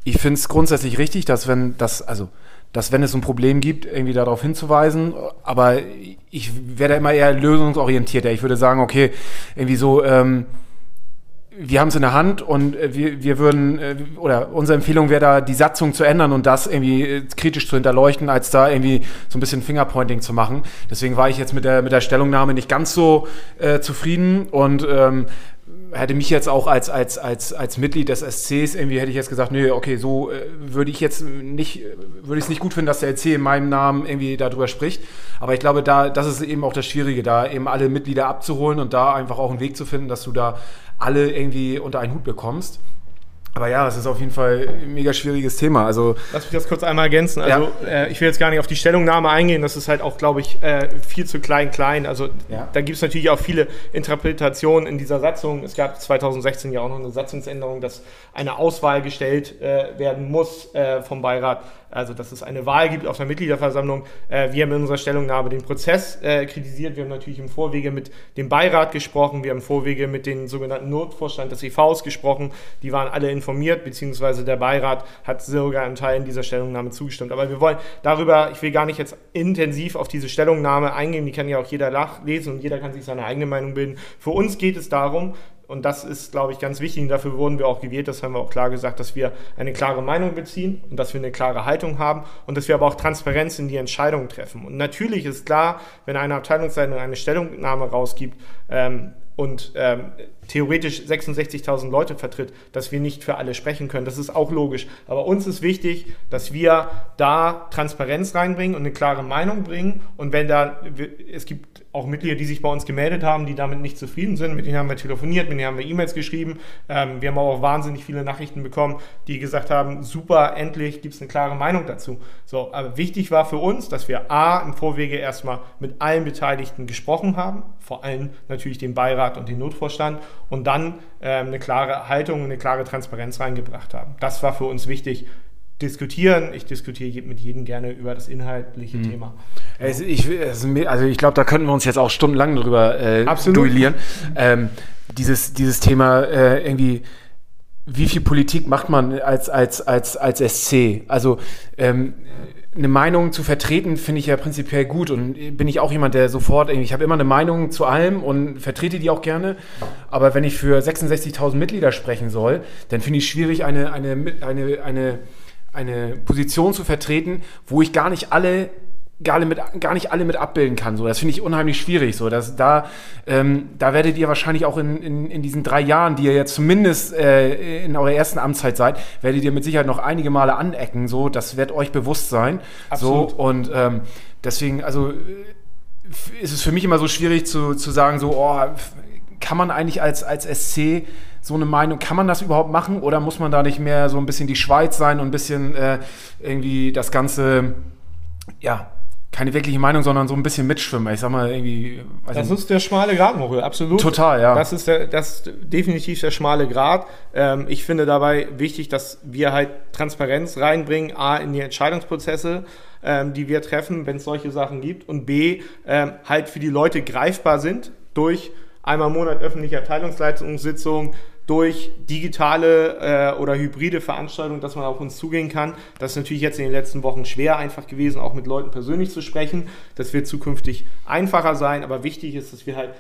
ich finde es grundsätzlich richtig, dass wenn das, also, dass wenn es ein Problem gibt, irgendwie darauf hinzuweisen, aber ich werde immer eher lösungsorientierter. Ich würde sagen, okay, irgendwie so, ähm, wir haben es in der Hand und äh, wir, wir würden, äh, oder unsere Empfehlung wäre da, die Satzung zu ändern und das irgendwie äh, kritisch zu hinterleuchten, als da irgendwie so ein bisschen Fingerpointing zu machen. Deswegen war ich jetzt mit der, mit der Stellungnahme nicht ganz so äh, zufrieden und ähm, hätte mich jetzt auch als, als, als, als Mitglied des SCs irgendwie hätte ich jetzt gesagt, nee, okay, so äh, würde ich jetzt nicht, würde ich es nicht gut finden, dass der SC in meinem Namen irgendwie darüber spricht. Aber ich glaube, da, das ist eben auch das Schwierige, da eben alle Mitglieder abzuholen und da einfach auch einen Weg zu finden, dass du da alle irgendwie unter einen Hut bekommst. Aber ja, es ist auf jeden Fall ein mega schwieriges Thema. Also Lass mich das kurz einmal ergänzen. Also äh, ich will jetzt gar nicht auf die Stellungnahme eingehen, das ist halt auch, glaube ich, äh, viel zu klein klein. Also Ja. da gibt es natürlich auch viele Interpretationen in dieser Satzung. Es gab 2016 ja auch noch eine Satzungsänderung, dass eine Auswahl gestellt äh, werden muss äh, vom Beirat. Also dass es eine Wahl gibt auf der Mitgliederversammlung. Äh, wir haben in unserer Stellungnahme den Prozess äh, kritisiert. Wir haben natürlich im Vorwege mit dem Beirat gesprochen. Wir haben im Vorwege mit dem sogenannten Notvorstand des EVs gesprochen. Die waren alle informiert beziehungsweise der Beirat hat sogar in Teilen dieser Stellungnahme zugestimmt. Aber wir wollen darüber, ich will gar nicht jetzt intensiv auf diese Stellungnahme eingehen, die kann ja auch jeder lesen und jeder kann sich seine eigene Meinung bilden. Für uns geht es darum, und das ist, glaube ich, ganz wichtig. Und dafür wurden wir auch gewählt. Das haben wir auch klar gesagt, dass wir eine klare Meinung beziehen und dass wir eine klare Haltung haben und dass wir aber auch Transparenz in die Entscheidungen treffen. Und natürlich ist klar, wenn eine Abteilungsleitung eine Stellungnahme rausgibt, ähm, und ähm, theoretisch 66.000 Leute vertritt, dass wir nicht für alle sprechen können. Das ist auch logisch. Aber uns ist wichtig, dass wir da Transparenz reinbringen und eine klare Meinung bringen. Und wenn da, es gibt auch Mitglieder, die sich bei uns gemeldet haben, die damit nicht zufrieden sind, mit denen haben wir telefoniert, mit denen haben wir E-Mails geschrieben. Ähm, wir haben auch wahnsinnig viele Nachrichten bekommen, die gesagt haben, super, endlich gibt es eine klare Meinung dazu. So, aber wichtig war für uns, dass wir A, im Vorwege erstmal mit allen Beteiligten gesprochen haben, vor allem natürlich den Beirat und den Notvorstand und dann ähm, eine klare Haltung, eine klare Transparenz reingebracht haben. Das war für uns wichtig. Diskutieren, ich diskutiere mit jedem gerne über das inhaltliche mhm. Thema. Also ich, also ich glaube, da könnten wir uns jetzt auch stundenlang drüber äh, duellieren. Ähm, dieses, dieses Thema äh, irgendwie wie viel Politik macht man als, als, als, als SC? Also ähm, eine Meinung zu vertreten, finde ich ja prinzipiell gut und bin ich auch jemand, der sofort, ich habe immer eine Meinung zu allem und vertrete die auch gerne, aber wenn ich für 66.000 Mitglieder sprechen soll, dann finde ich schwierig, eine, eine, eine, eine, eine Position zu vertreten, wo ich gar nicht alle gar, mit, gar nicht alle mit abbilden kann. So, das finde ich unheimlich schwierig. So, dass da, ähm, da werdet ihr wahrscheinlich auch in, in, in diesen drei Jahren, die ihr jetzt zumindest äh, in eurer ersten Amtszeit seid, werdet ihr mit Sicherheit noch einige Male anecken. So, das wird euch bewusst sein. Absolut. So und ähm, deswegen, also ist es für mich immer so schwierig zu, zu sagen, so, oh, kann man eigentlich als, als SC so eine Meinung, kann man das überhaupt machen oder muss man da nicht mehr so ein bisschen die Schweiz sein und ein bisschen äh, irgendwie das Ganze, ja, keine wirkliche Meinung, sondern so ein bisschen mitschwimmen. Ich sag mal irgendwie. Das nicht. ist der schmale Grat, Mochel, absolut. Total, ja. Das ist, der, das ist definitiv der schmale Grat. Ähm, ich finde dabei wichtig, dass wir halt Transparenz reinbringen, A, in die Entscheidungsprozesse, ähm, die wir treffen, wenn es solche Sachen gibt, und B, ähm, halt für die Leute greifbar sind durch einmal im Monat öffentliche Abteilungsleitungssitzung, durch digitale äh, oder hybride Veranstaltungen, dass man auf uns zugehen kann. Das ist natürlich jetzt in den letzten Wochen schwer einfach gewesen, auch mit Leuten persönlich zu sprechen. Das wird zukünftig einfacher sein, aber wichtig ist, dass wir halt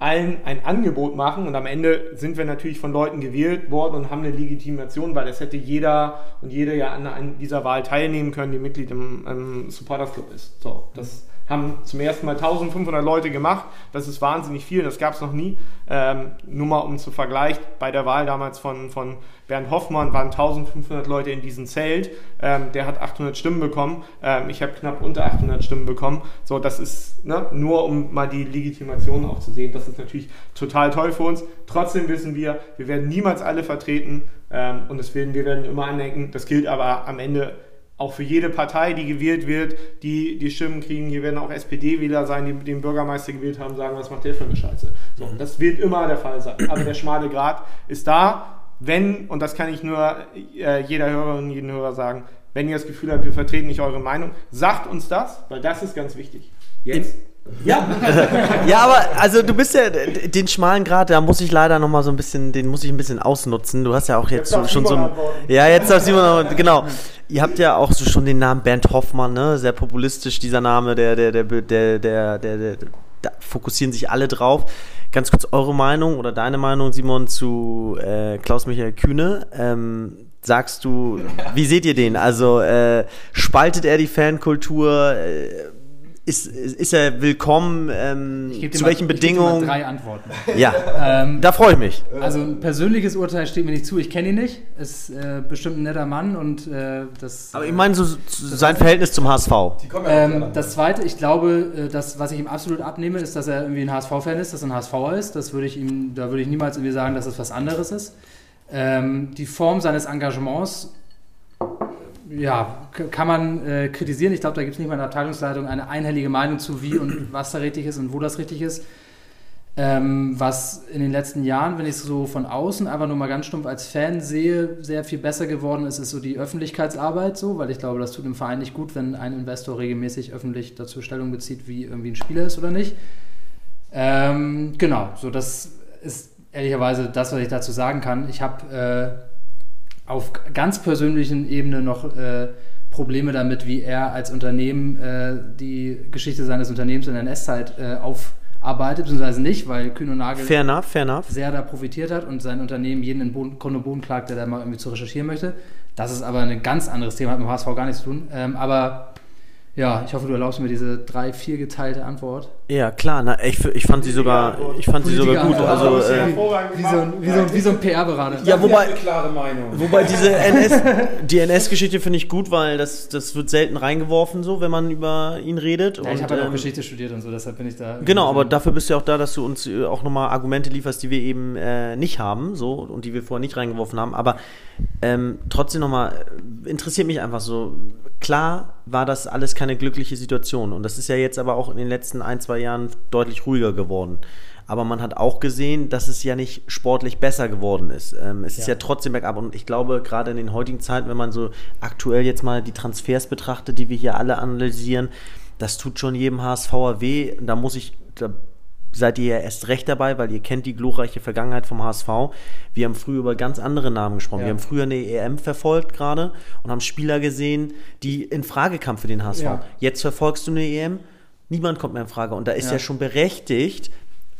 allen ein Angebot machen und am Ende sind wir natürlich von Leuten gewählt worden und haben eine Legitimation, weil es hätte jeder und jede ja an, dieser Wahl teilnehmen können, die Mitglied im, im Supporters Club ist. So, das haben zum ersten Mal 1500 Leute gemacht. Das ist wahnsinnig viel, das gab es noch nie. Ähm, nur mal um zu vergleichen, bei der Wahl damals von, von Bernd Hoffmann waren 1500 Leute in diesem Zelt. Ähm, der hat 800 Stimmen bekommen. Ähm, ich habe knapp unter 800 Stimmen bekommen. So, das ist ne, nur, um mal die Legitimation auch zu sehen. Das ist natürlich total toll für uns. Trotzdem wissen wir, wir werden niemals alle vertreten ähm, und werden, wir werden immer andenken. Das gilt aber am Ende auch für jede Partei, die gewählt wird, die die Stimmen kriegen. Hier werden auch SPD-Wähler sein, die den Bürgermeister gewählt haben, sagen, was macht der für eine Scheiße. So, das wird immer der Fall sein. Aber der schmale Grat ist da, wenn, und das kann ich nur äh, jeder Hörerin und jedem Hörer sagen, wenn ihr das Gefühl habt, wir vertreten nicht eure Meinung, sagt uns das, weil das ist ganz wichtig. Jetzt. Ja. ja, aber also du bist ja den schmalen Grad, da muss ich leider noch mal so ein bisschen, den muss ich ein bisschen ausnutzen. Du hast ja auch jetzt, jetzt so, schon so ein, Ja, jetzt darf Simon genau. Ihr habt ja auch so schon den Namen Bernd Hoffmann, ne? Sehr populistisch dieser Name, der der der der der, der, der da fokussieren sich alle drauf. Ganz kurz eure Meinung oder deine Meinung, Simon, zu äh, Klaus-Michael Kühne. Ähm, sagst du, wie seht ihr den? Also äh, spaltet er die Fankultur? Äh, ist, ist er willkommen? Ähm, zu mal, welchen Bedingungen? Ich drei Antworten. Ja, ähm, da freue ich mich. Also ein persönliches Urteil steht mir nicht zu. Ich kenne ihn nicht. Ist äh, bestimmt ein netter Mann und äh, das. Aber ich meine so, sein Verhältnis zum HSV. Ähm, das Zweite, ich glaube, äh, das, was ich ihm absolut abnehme, ist, dass er irgendwie ein HSV-Fan ist, dass er ein HSVer ist. Das würde ich ihm, da würde ich niemals irgendwie sagen, dass es was anderes ist. Ähm, die Form seines Engagements ja, kann man äh, kritisieren. Ich glaube, da gibt es nicht mal in der Abteilungsleitung eine einhellige Meinung zu, wie und was da richtig ist und wo das richtig ist. Ähm, was in den letzten Jahren, wenn ich es so von außen einfach nur mal ganz stumpf als Fan sehe, sehr viel besser geworden ist, ist so die Öffentlichkeitsarbeit so, weil ich glaube, das tut dem Verein nicht gut, wenn ein Investor regelmäßig öffentlich dazu Stellung bezieht, wie irgendwie ein Spieler ist oder nicht. Ähm, genau, so das ist ehrlicherweise das, was ich dazu sagen kann. Ich habe äh, auf ganz persönlichen Ebene noch äh, Probleme damit, wie er als Unternehmen äh, die Geschichte seines Unternehmens in der NS-Zeit äh, aufarbeitet, beziehungsweise nicht, weil Kühn und Nagel Fair enough, fair enough. sehr da profitiert hat und sein Unternehmen jeden in Boden, Grund und Boden klagt, der da mal irgendwie zu recherchieren möchte. Das ist aber ein ganz anderes Thema, hat mit dem HSV gar nichts zu tun. Ähm, aber ja, ich hoffe, du erlaubst mir diese drei, vier geteilte Antwort. Ja, klar, na, ich, ich fand sie sogar, ich fand sie sogar gut. Also, äh, Wie so ein, wie so ein, wie so ein PR-Berater. ja, wobei, klare Meinung. Wobei diese NS, die NS-Geschichte finde ich gut, weil das, das wird selten reingeworfen, so, wenn man über ihn redet. Ja, ich habe halt auch ähm, Geschichte studiert und so, deshalb bin ich da. Genau, aber dafür bist du ja auch da, dass du uns äh, auch nochmal Argumente lieferst, die wir eben äh, nicht haben, so und die wir vorher nicht reingeworfen haben. Aber ähm, trotzdem nochmal, äh, interessiert mich einfach so. Klar war das alles keine glückliche Situation und das ist ja jetzt aber auch in den letzten ein, zwei Jahren deutlich ruhiger geworden. Aber man hat auch gesehen, dass es ja nicht sportlich besser geworden ist. Ähm, es ist ja trotzdem bergab. Und ich glaube, gerade in den heutigen Zeiten, wenn man so aktuell jetzt mal die Transfers betrachtet, die wir hier alle analysieren, das tut schon jedem HSVer weh. Da muss ich, da seid ihr ja erst recht dabei, weil ihr kennt die glorreiche Vergangenheit vom HSV. Wir haben früher über ganz andere Namen gesprochen. Ja. Wir haben früher eine EM verfolgt gerade und haben Spieler gesehen, die in Frage kamen für den HSV. Ja. Jetzt verfolgst du eine EM, niemand kommt mehr in Frage. Und da ist ja, Ja. schon berechtigt,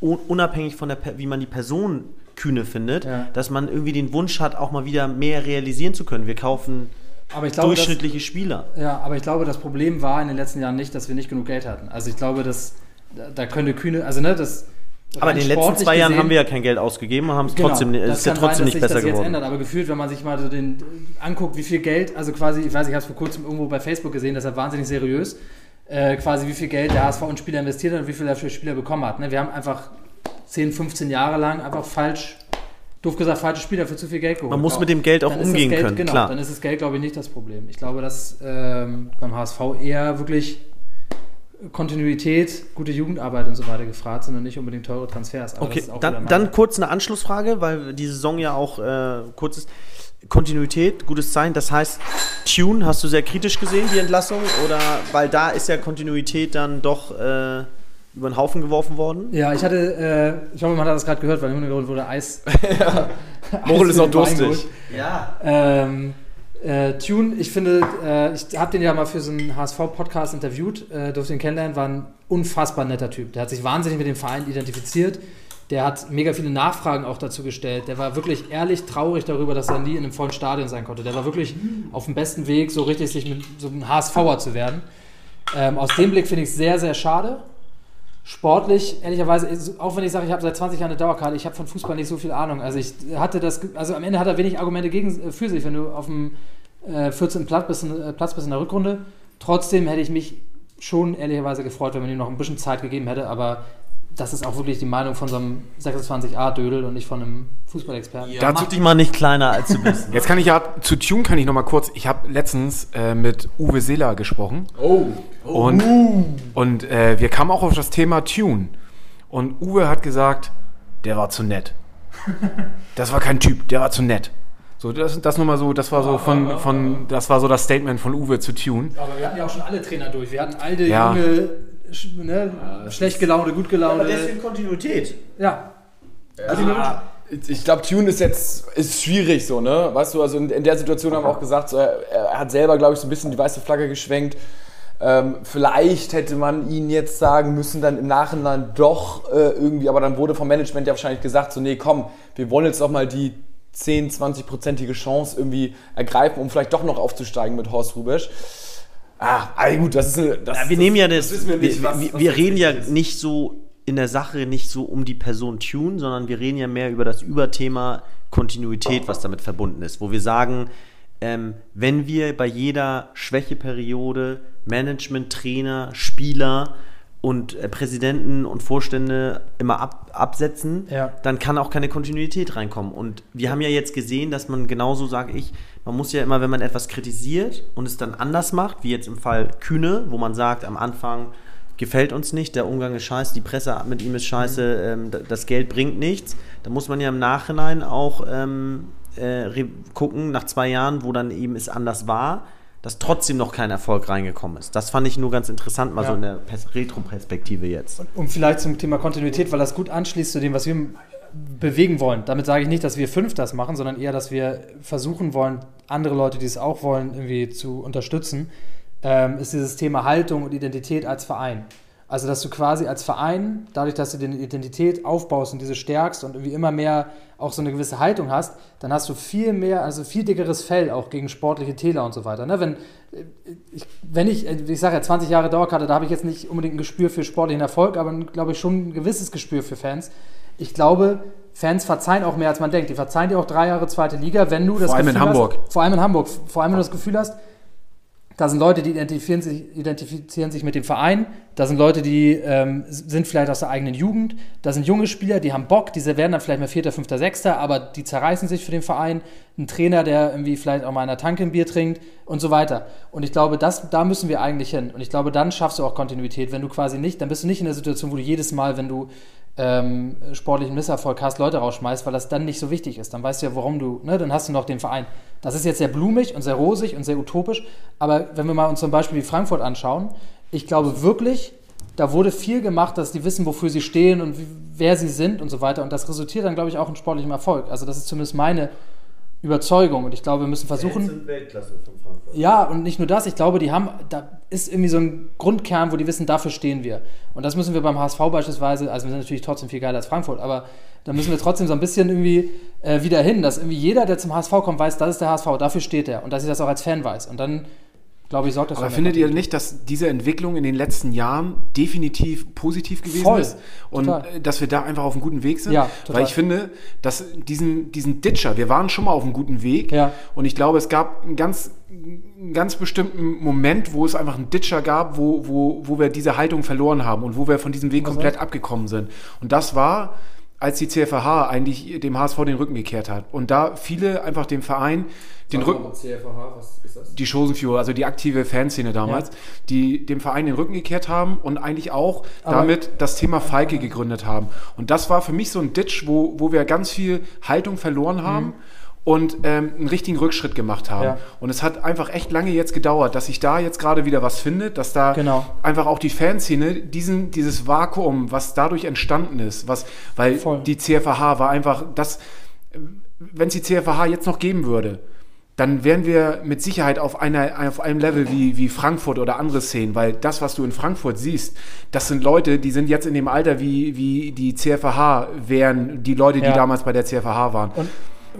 un- unabhängig von der, wie man die Person kühne findet, Ja. dass man irgendwie den Wunsch hat, auch mal wieder mehr realisieren zu können. Wir kaufen glaube, durchschnittliche Spieler. ja, aber ich glaube, das Problem war in den letzten Jahren nicht, dass wir nicht genug Geld hatten. Also ich glaube, dass da, könnte Kühne, also ne, das. Aber in den letzten zwei Jahren gesehen- haben wir ja kein Geld ausgegeben und haben es Genau, trotzdem, es das ist ja trotzdem sein, nicht besser sich das geworden. Jetzt ändert, aber gefühlt, wenn man sich mal so den anguckt, wie viel Geld, also quasi, ich weiß, ich habe es vor kurzem irgendwo bei Facebook gesehen, deshalb wahnsinnig seriös, äh, quasi wie viel Geld der HSV in Spieler investiert hat und wie viel er für Spieler bekommen hat. Ne? Wir haben einfach 10, 15 Jahre lang einfach falsch, doof gesagt, falsche Spieler für zu viel Geld geholt. Man muss mit dem Geld auch umgehen Geld, können, genau, klar. Dann ist das Geld, glaube ich, nicht das Problem. Ich glaube, dass ähm, beim HSV eher wirklich Kontinuität, gute Jugendarbeit und so weiter gefragt sind und nicht unbedingt teure Transfers. Aber Okay, dann, dann kurz eine Anschlussfrage, weil die Saison ja auch äh, kurz ist. Kontinuität, gutes Zeichen. Das heißt, Tune hast du sehr kritisch gesehen, die Entlassung? Oder weil da ist ja Kontinuität dann doch äh, über den Haufen geworfen worden? Ja, ich hatte, äh, ich hoffe, man hat das gerade gehört, weil im Hintergrund wurde Eis. Ist Eis auch mit Wein durstig. Ja. Ähm, äh, Tune, ich finde, äh, ich habe den ja mal für so einen HSV-Podcast interviewt, äh, durfte ihn kennenlernen, war ein unfassbar netter Typ. Der hat sich wahnsinnig mit dem Verein identifiziert. Der hat mega viele Nachfragen auch dazu gestellt. Der war wirklich ehrlich traurig darüber, dass er nie in einem vollen Stadion sein konnte. Der war wirklich auf dem besten Weg, so richtig sich mit so einem HSVer zu werden. Ähm, aus dem Blick finde ich es sehr, sehr schade. Sportlich, ehrlicherweise, auch wenn ich sage, ich habe seit 20 Jahren eine Dauerkarte, ich habe von Fußball nicht so viel Ahnung. Also ich hatte das, also am Ende hat er wenig Argumente gegen, äh, für sich, wenn du auf dem äh, 14. Platz bist, in- äh, Platz bist in der Rückrunde. Trotzdem hätte ich mich schon ehrlicherweise gefreut, wenn man ihm noch ein bisschen Zeit gegeben hätte, aber das ist auch wirklich die Meinung von so einem 26a-Dödel und nicht von einem Fußballexperten. Ja, mach dich mal nicht kleiner, als du bist. Jetzt kann ich ja, zu Tune kann ich noch mal kurz, ich habe letztens äh, mit Uwe Seeler gesprochen. Oh. Und, und äh, wir kamen auch auf das Thema Tune. Und Uwe hat gesagt, der war zu nett. Das war kein Typ, der war zu nett. So, das, das nur mal so, das war so von, von, das war so das Statement von Uwe zu Tune. Aber wir hatten ja auch schon alle Trainer durch. Wir hatten alte, Ja. junge, ne, schlecht gelaunte, gut gelaunte. Kontinuität. ja. Ah, Ich glaube, Tune ist jetzt ist schwierig so, ne? Weißt du, also in, in der Situation haben wir auch gesagt, so, er, er hat selber, glaube ich, so ein bisschen die weiße Flagge geschwenkt. Ähm, vielleicht hätte man ihn jetzt sagen müssen, dann im Nachhinein doch äh, irgendwie, aber dann wurde vom Management ja wahrscheinlich gesagt, so, nee, komm, wir wollen jetzt doch mal die 10, 20-prozentige Chance irgendwie ergreifen, um vielleicht doch noch aufzusteigen mit Horst Rubesch. Ah, also gut, das ist eine. Das, Ja, wir das, nehmen ja das, wissen wir nicht, wir, was- wir, was wir das reden ja ist. nicht so in der Sache nicht so um die Person Tune, sondern wir reden ja mehr über das Überthema Kontinuität, was damit verbunden ist, wo wir sagen, ähm, wenn wir bei jeder Schwächeperiode Management, Trainer, Spieler und äh, Präsidenten und Vorstände immer ab, absetzen, Ja. dann kann auch keine Kontinuität reinkommen. Und wir haben ja jetzt gesehen, dass man genauso, sage ich, man muss ja immer, wenn man etwas kritisiert und es dann anders macht, wie jetzt im Fall Kühne, wo man sagt, am Anfang gefällt uns nicht, der Umgang ist scheiße, die Presse mit ihm ist scheiße, ähm, d- das Geld bringt nichts. Da muss man ja im Nachhinein auch ähm, äh, gucken, nach zwei Jahren, wo dann eben es anders war, dass trotzdem noch kein Erfolg reingekommen ist. Das fand ich nur ganz interessant, mal Ja. so in der Pers- Retro-Perspektive jetzt. Und vielleicht zum Thema Kontinuität, weil das gut anschließt zu dem, was wir bewegen wollen. Damit sage ich nicht, dass wir fünf das machen, sondern eher, dass wir versuchen wollen, andere Leute, die es auch wollen, irgendwie zu unterstützen, ähm, ist dieses Thema Haltung und Identität als Verein. Also, dass du quasi als Verein, dadurch, dass du die Identität aufbaust und diese stärkst und irgendwie immer mehr auch so eine gewisse Haltung hast, dann hast du viel mehr, also viel dickeres Fell auch gegen sportliche Täler und so weiter. Ne? Wenn äh, ich, wenn ich, äh, ich sage ja, 20 Jahre Dauerkarte, da habe ich jetzt nicht unbedingt ein Gespür für sportlichen Erfolg, aber glaube ich schon ein gewisses Gespür für Fans. Ich glaube, Fans verzeihen auch mehr, als man denkt. Die verzeihen dir auch drei Jahre zweite Liga, wenn du das Vor allem Gefühl in Hamburg. Hast, vor allem in Hamburg. Vor allem, wenn du das Gefühl hast, da sind Leute, die identifizieren sich, identifizieren sich mit dem Verein. Da sind Leute, die ähm, sind vielleicht aus der eigenen Jugend. Da sind junge Spieler, die haben Bock. Diese werden dann vielleicht mal Vierter, Fünfter, Sechster, aber die zerreißen sich für den Verein. Ein Trainer, der irgendwie vielleicht auch mal in der Tanke ein Bier trinkt und so weiter. Und ich glaube, das, da müssen wir eigentlich hin. Und ich glaube, dann schaffst du auch Kontinuität. Wenn du quasi nicht, dann bist du nicht in der Situation, wo du jedes Mal, wenn du ähm, sportlichen Misserfolg hast, Leute rausschmeißt, weil das dann nicht so wichtig ist. Dann weißt du ja, warum du, ne, dann hast du noch den Verein. Das ist jetzt sehr blumig und sehr rosig und sehr utopisch, aber wenn wir mal uns zum Beispiel die Frankfurt anschauen, ich glaube wirklich, da wurde viel gemacht, dass die wissen, wofür sie stehen und wie, wer sie sind und so weiter. Und das resultiert dann, glaube ich, auch in sportlichem Erfolg. Also das ist zumindest meine Überzeugung. Und ich glaube, wir müssen versuchen. Sind Weltklasse von Frankfurt. Ja, und nicht nur das, ich glaube, die haben, da ist irgendwie so ein Grundkern, wo die wissen, dafür stehen wir. Und das müssen wir beim HSV beispielsweise, also wir sind natürlich trotzdem viel geiler als Frankfurt, aber da müssen wir trotzdem so ein bisschen irgendwie äh, wieder hin, dass irgendwie jeder, der zum HSV kommt, weiß, das ist der HSV, dafür steht er. Und dass ich das auch als Fan weiß. Und dann, glaube ich, sorgt das Aber findet ihr nicht, dass diese Entwicklung in den letzten Jahren definitiv positiv gewesen Voll, ist? Und total. äh, dass wir da einfach auf einem guten Weg sind? Ja, total. Weil ich finde, dass diesen, diesen Ditcher, wir waren schon mal auf einem guten Weg. Ja. Und ich glaube, es gab einen ganz, einen ganz bestimmten Moment, wo es einfach einen Ditcher gab, wo, wo, wo wir diese Haltung verloren haben und wo wir von diesem Weg komplett abgekommen sind. Und das war, als die CFH eigentlich dem HSV den Rücken gekehrt hat. Und da viele einfach dem Verein den Rücken CFH, was ist das? die Chosen Few, also die aktive Fanszene damals, die dem Verein den Rücken gekehrt haben und eigentlich auch Aber- damit das Thema Falke gegründet haben. Und das war für mich so ein Ditch, wo, wo wir ganz viel Haltung verloren haben. Und ähm, einen richtigen Rückschritt gemacht haben. Mhm. Ja. Und es hat einfach echt lange jetzt gedauert, dass sich da jetzt gerade wieder was findet, dass da Genau. einfach auch die Fanszene diesen, dieses Vakuum, was dadurch entstanden ist, was, weil Voll. die CFH war einfach das, wenn es die CFH jetzt noch geben würde, dann wären wir mit Sicherheit auf, einer, auf einem Level wie, wie Frankfurt oder andere Szenen, weil das, was du in Frankfurt siehst, das sind Leute, die sind jetzt in dem Alter, wie, wie die CFH wären, die Leute, die Ja. damals bei der CFH waren. Und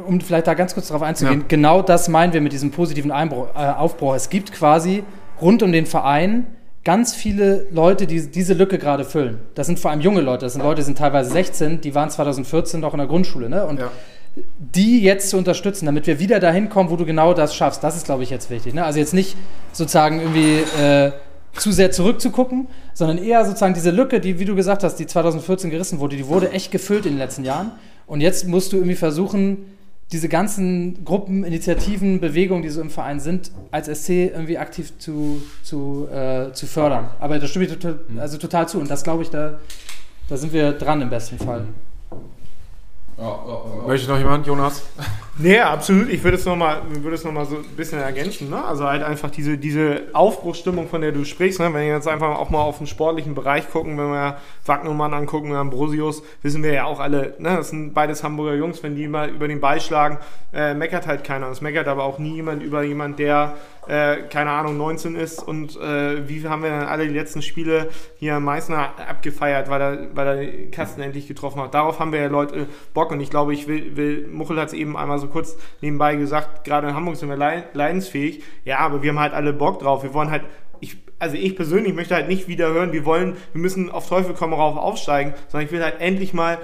um vielleicht da ganz kurz darauf einzugehen, Ja. genau das meinen wir mit diesem positiven Einbruch, äh, Aufbruch. Es gibt quasi rund um den Verein ganz viele Leute, die diese Lücke gerade füllen. Das sind vor allem junge Leute. Das sind Leute, die sind teilweise 16, die waren 2014 noch in der Grundschule. Ne? Und Ja. Die jetzt zu unterstützen, damit wir wieder dahin kommen, wo du genau das schaffst. Das ist, glaube ich, jetzt wichtig. Ne? Also jetzt nicht sozusagen irgendwie äh, zu sehr zurückzugucken, sondern eher sozusagen diese Lücke, die, wie du gesagt hast, die 2014 gerissen wurde, die wurde echt gefüllt in den letzten Jahren. Und jetzt musst du irgendwie versuchen, diese ganzen Gruppen, Initiativen, Bewegungen, die so im Verein sind, als SC irgendwie aktiv zu, zu, äh, zu fördern. Aber da stimme ich total, also total zu. Und das glaube ich, da, da sind wir dran im besten Fall. Ja, ja, ja. Möchte noch jemand, Jonas? Nee, absolut. Ich würde es nochmal noch mal so ein bisschen ergänzen. Ne? Also halt einfach diese, diese Aufbruchsstimmung, von der du sprichst. Ne? Wenn wir jetzt einfach auch mal auf den sportlichen Bereich gucken, wenn wir Wagnermann angucken, Ambrosius, wissen wir ja auch alle, ne? das sind beides Hamburger Jungs, wenn die mal über den Ball schlagen, äh, meckert halt keiner. Es meckert aber auch nie jemand über jemand, der, äh, keine Ahnung, 19 ist und äh, wie haben wir dann alle die letzten Spiele hier Meißner abgefeiert, weil er, weil er Kasten endlich getroffen hat. Darauf haben wir ja Leute Bock und ich glaube, ich will, will Muchel hat es eben einmal so kurz nebenbei gesagt, gerade in Hamburg sind wir lei- leidensfähig. Ja, aber wir haben halt alle Bock drauf. Wir wollen halt, ich, also ich persönlich möchte halt nicht wieder hören, wir wollen, wir müssen auf Teufel komm rauf aufsteigen, sondern ich will halt endlich mal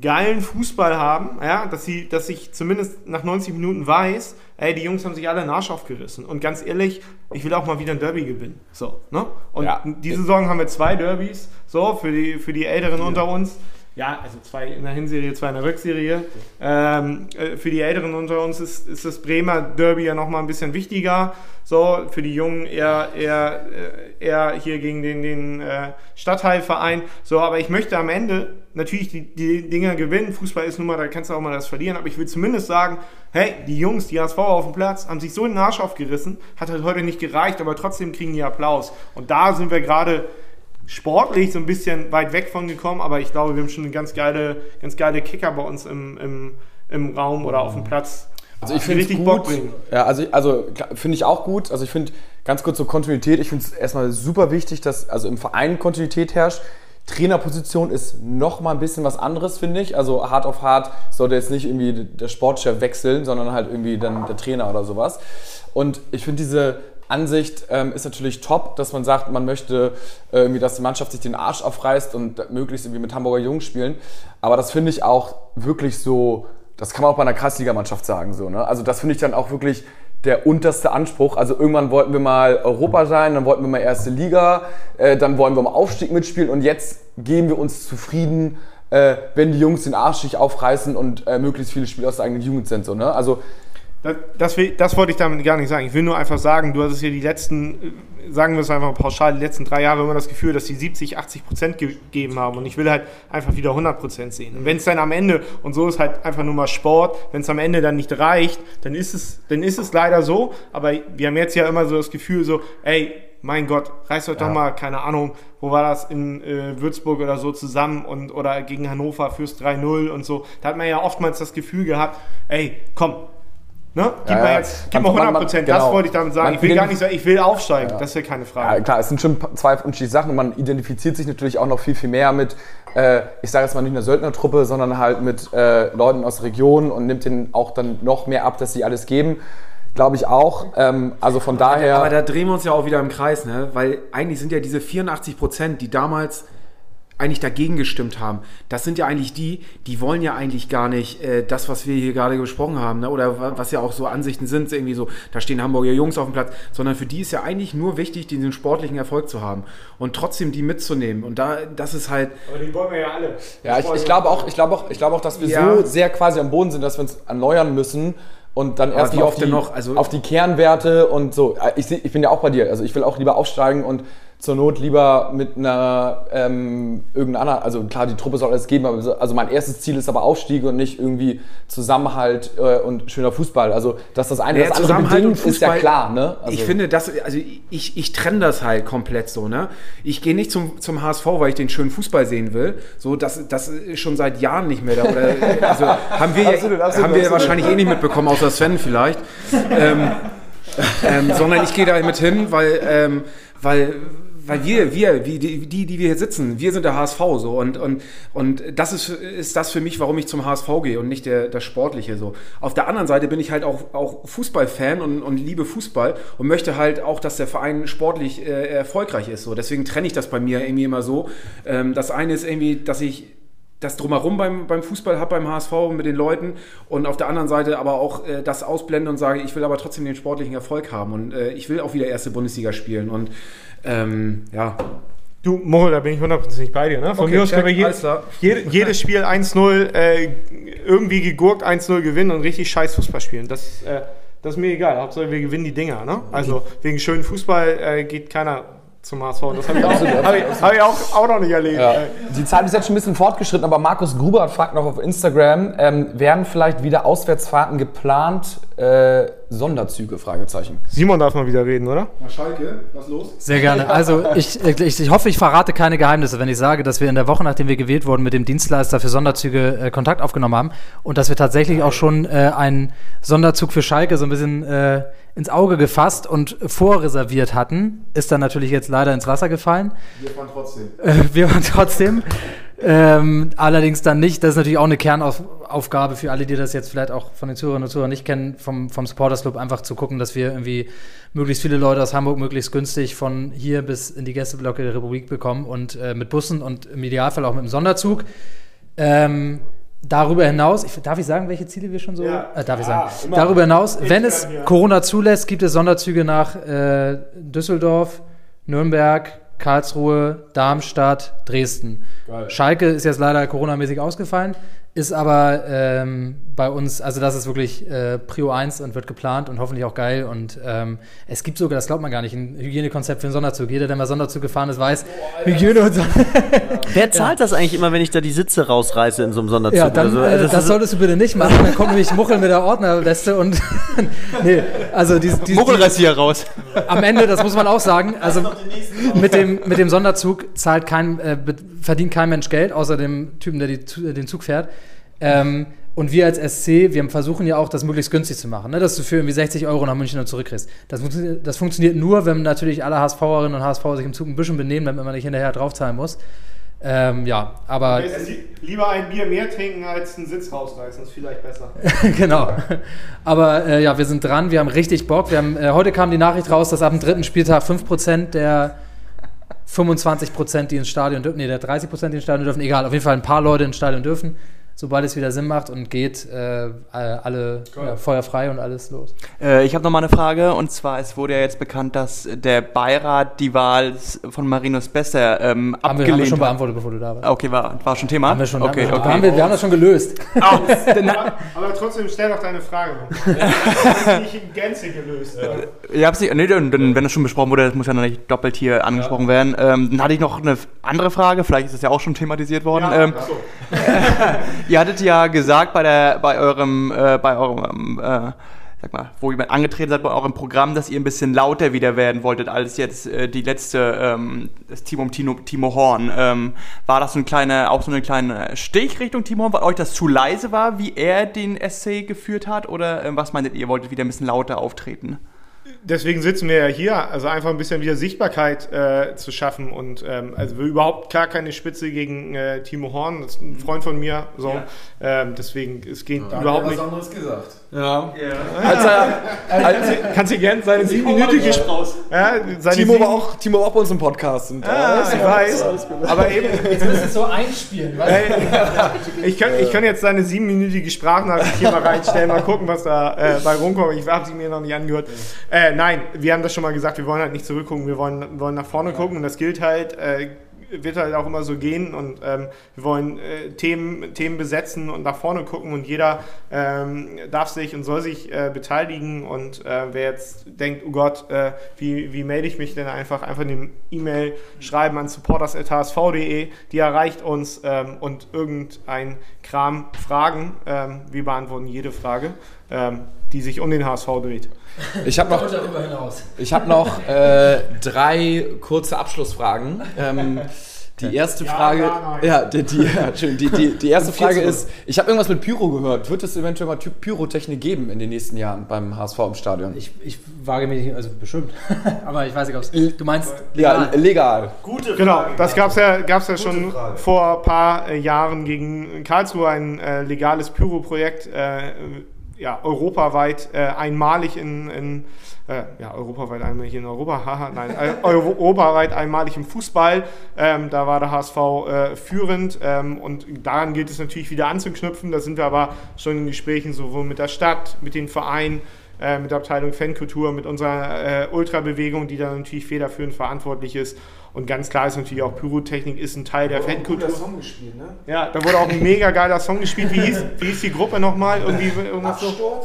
geilen Fußball haben, ja, dass sie, dass ich zumindest nach 90 Minuten weiß, ey, die Jungs haben sich alle den Arsch aufgerissen. Und ganz ehrlich, ich will auch mal wieder ein Derby gewinnen. So, ne? Und Ja. diese Saison haben wir zwei Derbys, so, für die, für die Älteren unter uns. Ja, also zwei in der Hinserie, zwei in der Rückserie. Ähm, äh, für die Älteren unter uns ist, ist das Bremer Derby ja nochmal ein bisschen wichtiger. So, für die Jungen eher, eher, äh, eher hier gegen den, den äh, Stadtteilverein. So, aber ich möchte am Ende natürlich die, die Dinger gewinnen. Fußball ist nun mal, da kannst du auch mal das verlieren. Aber ich will zumindest sagen, hey, die Jungs, die HSV auf dem Platz, haben sich so den Arsch aufgerissen. Hat halt heute nicht gereicht, aber trotzdem kriegen die Applaus. Und da sind wir gerade sportlich so ein bisschen weit weg von gekommen, aber ich glaube, wir haben schon eine ganz geile, ganz geile Kicker bei uns im, im, im Raum oder auf dem Platz. Also ich finde richtig gut. Bock bringen. Ja, also, also finde ich auch gut. Also ich finde ganz kurz zur Kontinuität. Ich finde es erstmal super wichtig, dass also im Verein Kontinuität herrscht. Trainerposition ist noch mal ein bisschen was anderes, finde ich. Also hart auf hart sollte jetzt nicht irgendwie der Sportchef wechseln, sondern halt irgendwie dann der Trainer oder sowas. Und ich finde diese Ansicht ähm, ist natürlich top, dass man sagt, man möchte äh, irgendwie, dass die Mannschaft sich den Arsch aufreißt und möglichst irgendwie mit Hamburger Jungs spielen. Aber das finde ich auch wirklich so, das kann man auch bei einer Kreisligamannschaft sagen. So, ne? Also das finde ich dann auch wirklich der unterste Anspruch. Also irgendwann wollten wir mal Europa sein, dann wollten wir mal erste Liga, äh, dann wollen wir im Aufstieg mitspielen und jetzt geben wir uns zufrieden, äh, wenn die Jungs den Arsch sich aufreißen und äh, möglichst viele Spiele aus der eigenen Jugend sind. So, ne? Also Das, will, das wollte ich damit gar nicht sagen. Ich will nur einfach sagen, du hattest ja die letzten, äh, sagen wir es einfach pauschal, die letzten drei Jahre immer das Gefühl, dass die 70, 80 Prozent gegeben haben. Und ich will halt einfach wieder 100 Prozent sehen. Und wenn es dann am Ende, und so ist halt einfach nur mal Sport, wenn es am Ende dann nicht reicht, dann ist, es, dann ist es leider so. Aber wir haben jetzt ja immer so das Gefühl, so, ey, mein Gott, reißt euch doch mal, keine Ahnung, wo war das in äh, Würzburg oder so zusammen und oder gegen Hannover fürs 3-0 und so. Da hat man ja oftmals das Gefühl gehabt, ey, komm, Ne? Gib Ja, mal ja. jetzt, gib mal man- 100 Prozent, man- das genau. wollte ich damit sagen. Man ich will gar nicht sagen, ich will aufsteigen, das ist ja keine Ja, Frage. klar, es sind schon zwei unterschiedliche Sachen und man identifiziert sich natürlich auch noch viel, viel mehr mit, äh, ich sage jetzt mal nicht einer Söldnertruppe, sondern halt mit äh, Leuten aus der Region und nimmt denen auch dann noch mehr ab, dass sie alles geben. Glaube ich auch. Ähm, also von daher. Aber da drehen wir uns ja auch wieder im Kreis, ne? Weil eigentlich sind ja diese 84 Prozent, die damals eigentlich dagegen gestimmt haben, das sind ja eigentlich die, die wollen ja eigentlich gar nicht äh, das, was wir hier gerade besprochen haben, ne? oder wa- was ja auch so Ansichten sind, irgendwie so, da stehen Hamburger Jungs auf dem Platz, sondern für die ist ja eigentlich nur wichtig, diesen sportlichen Erfolg zu haben und trotzdem die mitzunehmen. Und da, das ist halt, Aber die wollen wir ja alle. Ja, ich, ich glaube auch, ich glaube auch, ich glaube auch, dass wir Ja. so sehr quasi am Boden sind, dass wir uns erneuern müssen und dann erstmal wie auf die, noch? Also- auf die Kernwerte und so. Ich, ich bin ja auch bei dir. Also ich will auch lieber aufsteigen und zur Not lieber mit einer ähm, irgendeiner anderen, also klar, die Truppe soll alles geben, aber so, also mein erstes Ziel ist aber Aufstieg und nicht irgendwie Zusammenhalt äh, und schöner Fußball. Also dass das eine Ja, das andere Zusammenhalt und bedingt, ist ja Fußball, klar. Ne? Also, ich finde das, also ich, ich trenne das halt komplett so, ne? Ich gehe nicht zum, zum HSV, weil ich den schönen Fußball sehen will. So, das, das ist schon seit Jahren nicht mehr da. Oder, also haben wir, Absolut, absolut, haben wir absolut. wahrscheinlich eh nicht mitbekommen, außer Sven vielleicht. ähm, ähm, sondern ich gehe da mit hin, weil, ähm, weil, weil wir, wir, wie die, die, wir hier sitzen, wir sind der HSV so und, und, und das ist, ist das für mich, warum ich zum HSV gehe und nicht der, das Sportliche so. Auf der anderen Seite bin ich halt auch, auch Fußballfan und, und liebe Fußball und möchte halt auch, dass der Verein sportlich äh, erfolgreich ist. So. Deswegen trenne ich das bei mir irgendwie immer so. Ähm, das eine ist irgendwie, dass ich das drumherum beim, beim Fußball habe, beim HSV mit den Leuten und auf der anderen Seite aber auch äh, das ausblende und sage, ich will aber trotzdem den sportlichen Erfolg haben und äh, ich will auch wieder erste Bundesliga spielen und ähm, ja. Du, Mochel, da bin ich hundertprozentig bei dir. Ne? Von Okay, mir aus können wir je, jede, jedes Spiel 1-0 äh, irgendwie gegurkt 1-0 gewinnen und richtig scheiß Fußball spielen. Das, äh, das ist mir egal. Hauptsache wir gewinnen die Dinger. Ne? Also wegen schönen Fußball äh, geht keiner zum HSV. Das habe ich, auch, hab ich, hab ich auch, auch noch nicht erlebt. Ja. Die Zeit ist jetzt schon ein bisschen fortgeschritten, aber Markus Gruber fragt noch auf Instagram, ähm, werden vielleicht wieder Auswärtsfahrten geplant? Äh, Sonderzüge? Fragezeichen. Simon darf mal wieder reden, oder? Schalke, was los? Sehr gerne. Also ich, ich, ich hoffe, ich verrate keine Geheimnisse, wenn ich sage, dass wir in der Woche, nachdem wir gewählt wurden, mit dem Dienstleister für Sonderzüge äh, Kontakt aufgenommen haben und dass wir tatsächlich auch schon äh, einen Sonderzug für Schalke so ein bisschen äh, ins Auge gefasst und vorreserviert hatten. Ist dann natürlich jetzt leider ins Wasser gefallen. Wir fahren trotzdem. Äh, wir waren trotzdem. Ähm, allerdings dann nicht. Das ist natürlich auch eine Kernaufgabe für alle, die das jetzt vielleicht auch von den Zuhörerinnen und Zuhörern nicht kennen, vom, vom Supporters Club, einfach zu gucken, dass wir irgendwie möglichst viele Leute aus Hamburg möglichst günstig von hier bis in die Gästeblocke der Republik bekommen und äh, mit Bussen und im Idealfall auch mit dem Sonderzug. Ähm, darüber hinaus, ich, darf ich sagen, welche Ziele wir schon so? Ja. Äh, darf ich sagen. immer. Darüber hinaus, wenn es. Corona zulässt, gibt es Sonderzüge nach äh, Düsseldorf, Nürnberg, Karlsruhe, Darmstadt, Dresden. Geil. Schalke ist jetzt leider coronamäßig ausgefallen. ist aber ähm, bei uns, also das ist wirklich äh, Prio 1 und wird geplant und hoffentlich auch geil. Und ähm, es gibt sogar, das glaubt man gar nicht, ein Hygienekonzept für einen Sonderzug. Jeder, der mal Sonderzug gefahren ist, weiß, Hygiene und so. Wer zahlt das eigentlich immer, wenn ich da die Sitze rausreiße in so einem Sonderzug? Ja, dann, oder so? äh, Also das, ist- solltest du bitte nicht machen. Dann kommt nämlich Muchel mit der Ordnerweste und nee, also die, die, Muckelrasier raus. am Ende, das muss man auch sagen, also mit dem, mit dem Sonderzug zahlt kein, äh, verdient kein Mensch Geld, außer dem Typen, der die, den Zug fährt. Ähm, und wir als SC, wir versuchen ja auch, das möglichst günstig zu machen, ne? dass du für irgendwie 60 Euro nach München und zurückkriegst. Das, funktioniert- das funktioniert nur, wenn natürlich alle HSVerinnen und HSV sich im Zug ein bisschen benehmen, damit man nicht hinterher draufzahlen muss. Ähm, ja, aber Lieber ein Bier mehr trinken als einen Sitz rausreißen, ist vielleicht besser. genau. Aber äh, ja, wir sind dran, wir haben richtig Bock. Wir haben, äh, heute kam die Nachricht raus, dass ab dem dritten Spieltag 5% der 25%, die ins Stadion dürfen, nee, der 30%, die ins Stadion dürfen, egal, auf jeden Fall ein paar Leute ins Stadion dürfen, sobald es wieder Sinn macht und geht, äh, alle ja, feuerfrei und alles los. Äh, ich habe noch mal eine Frage und zwar es wurde ja jetzt bekannt, dass der Beirat die Wahl von Marinus Besser ähm, Haben wir, haben wir abgelehnt schon hat. beantwortet, bevor du da warst. Okay, war, war schon Thema? Haben wir schon, okay, haben, wir, okay. Haben wir, wir haben das schon gelöst. Ah, Aber, aber trotzdem, stell doch deine Frage. Das ist nicht in Gänze gelöst. Ja, hab's nicht, nee, dann, wenn das schon besprochen wurde, das muss ja noch nicht doppelt hier angesprochen werden. Ähm, dann hatte ich noch eine andere Frage, vielleicht ist das ja auch schon thematisiert worden. Ja, ähm, achso. ihr hattet ja gesagt bei der, bei eurem, äh, bei eurem, äh, sag mal, wo ihr angetreten seid bei eurem Programm, dass ihr ein bisschen lauter wieder werden wolltet als jetzt äh, die letzte, ähm, das Team um Timo, Timo Horn. Ähm, war das so ein kleiner, auch so eine kleine Stich Richtung Timo Horn, weil euch das zu leise war, wie er den SC geführt hat? Oder ähm, was meintet ihr, ihr wolltet wieder ein bisschen lauter auftreten? Deswegen sitzen wir ja hier, also einfach ein bisschen wieder Sichtbarkeit äh, zu schaffen und ähm, also überhaupt gar keine Spitze gegen äh, Timo Horn, das ist ein Freund von mir, so. Ähm, deswegen es geht überhaupt nicht. anderes gesagt. Ja. Als er, als, Kannst du gerne seine siebenminütige ja, seine Timo, sieben- war auch, Timo war auch bei uns im Podcast. Und, Ah, äh, ich weiß. Aber eben, Jetzt müssen so einspielen, Ey, ich, kann, ich kann jetzt seine siebenminütige Sprachnachricht hier mal reinstellen, mal gucken, was da äh, bei rumkommt. Ich habe sie mir noch nicht angehört. Äh, nein, wir haben das schon mal gesagt, wir wollen halt nicht zurückgucken, wir wollen, wollen nach vorne gucken und das gilt halt, äh, wird halt auch immer so gehen und ähm, wir wollen äh, Themen, Themen besetzen und nach vorne gucken und jeder ähm, darf sich und soll sich äh, beteiligen und äh, wer jetzt denkt, oh Gott, äh, wie, wie melde ich mich denn einfach, einfach eine E-Mail schreiben an supporters.hsv.de, die erreicht uns ähm, und irgendein Kram fragen, ähm, wir beantworten jede Frage, ähm, die sich um den HSV dreht. Ich habe noch, ich hab noch äh, drei kurze Abschlussfragen. Ähm, die erste Frage, ja, ja, die, die, ja, die, die, die erste Frage ist, ich habe irgendwas mit Pyro gehört. Wird es eventuell mal Pyrotechnik geben in den nächsten Jahren beim HSV im Stadion? Ich, ich wage mich nicht, also bestimmt, aber ich weiß nicht, ob es. Du meinst ja, legal. Gute Genau, Frage. das gab es ja, gab's ja schon Frage. vor ein paar äh, Jahren gegen Karlsruhe, ein äh, legales Pyro-Projekt, äh, ja, europaweit äh, einmalig in, in äh, ja, europaweit einmalig in Europa, haha, nein, äh, Euro europaweit einmalig im Fußball. Ähm, da war der HSV äh, führend ähm, und daran gilt es natürlich wieder anzuknüpfen. Da sind wir aber schon in Gesprächen sowohl mit der Stadt, mit den Vereinen, äh, mit der Abteilung Fankultur, mit unserer äh, Ultrabewegung, die da natürlich federführend verantwortlich ist. Und ganz klar ist natürlich auch Pyrotechnik ist ein Teil der Fankultur. Song gespielt, ne? Ja, da wurde auch ein mega geiler Song gespielt. Wie hieß, wie hieß die Gruppe nochmal? Irgendwie irgendwas so?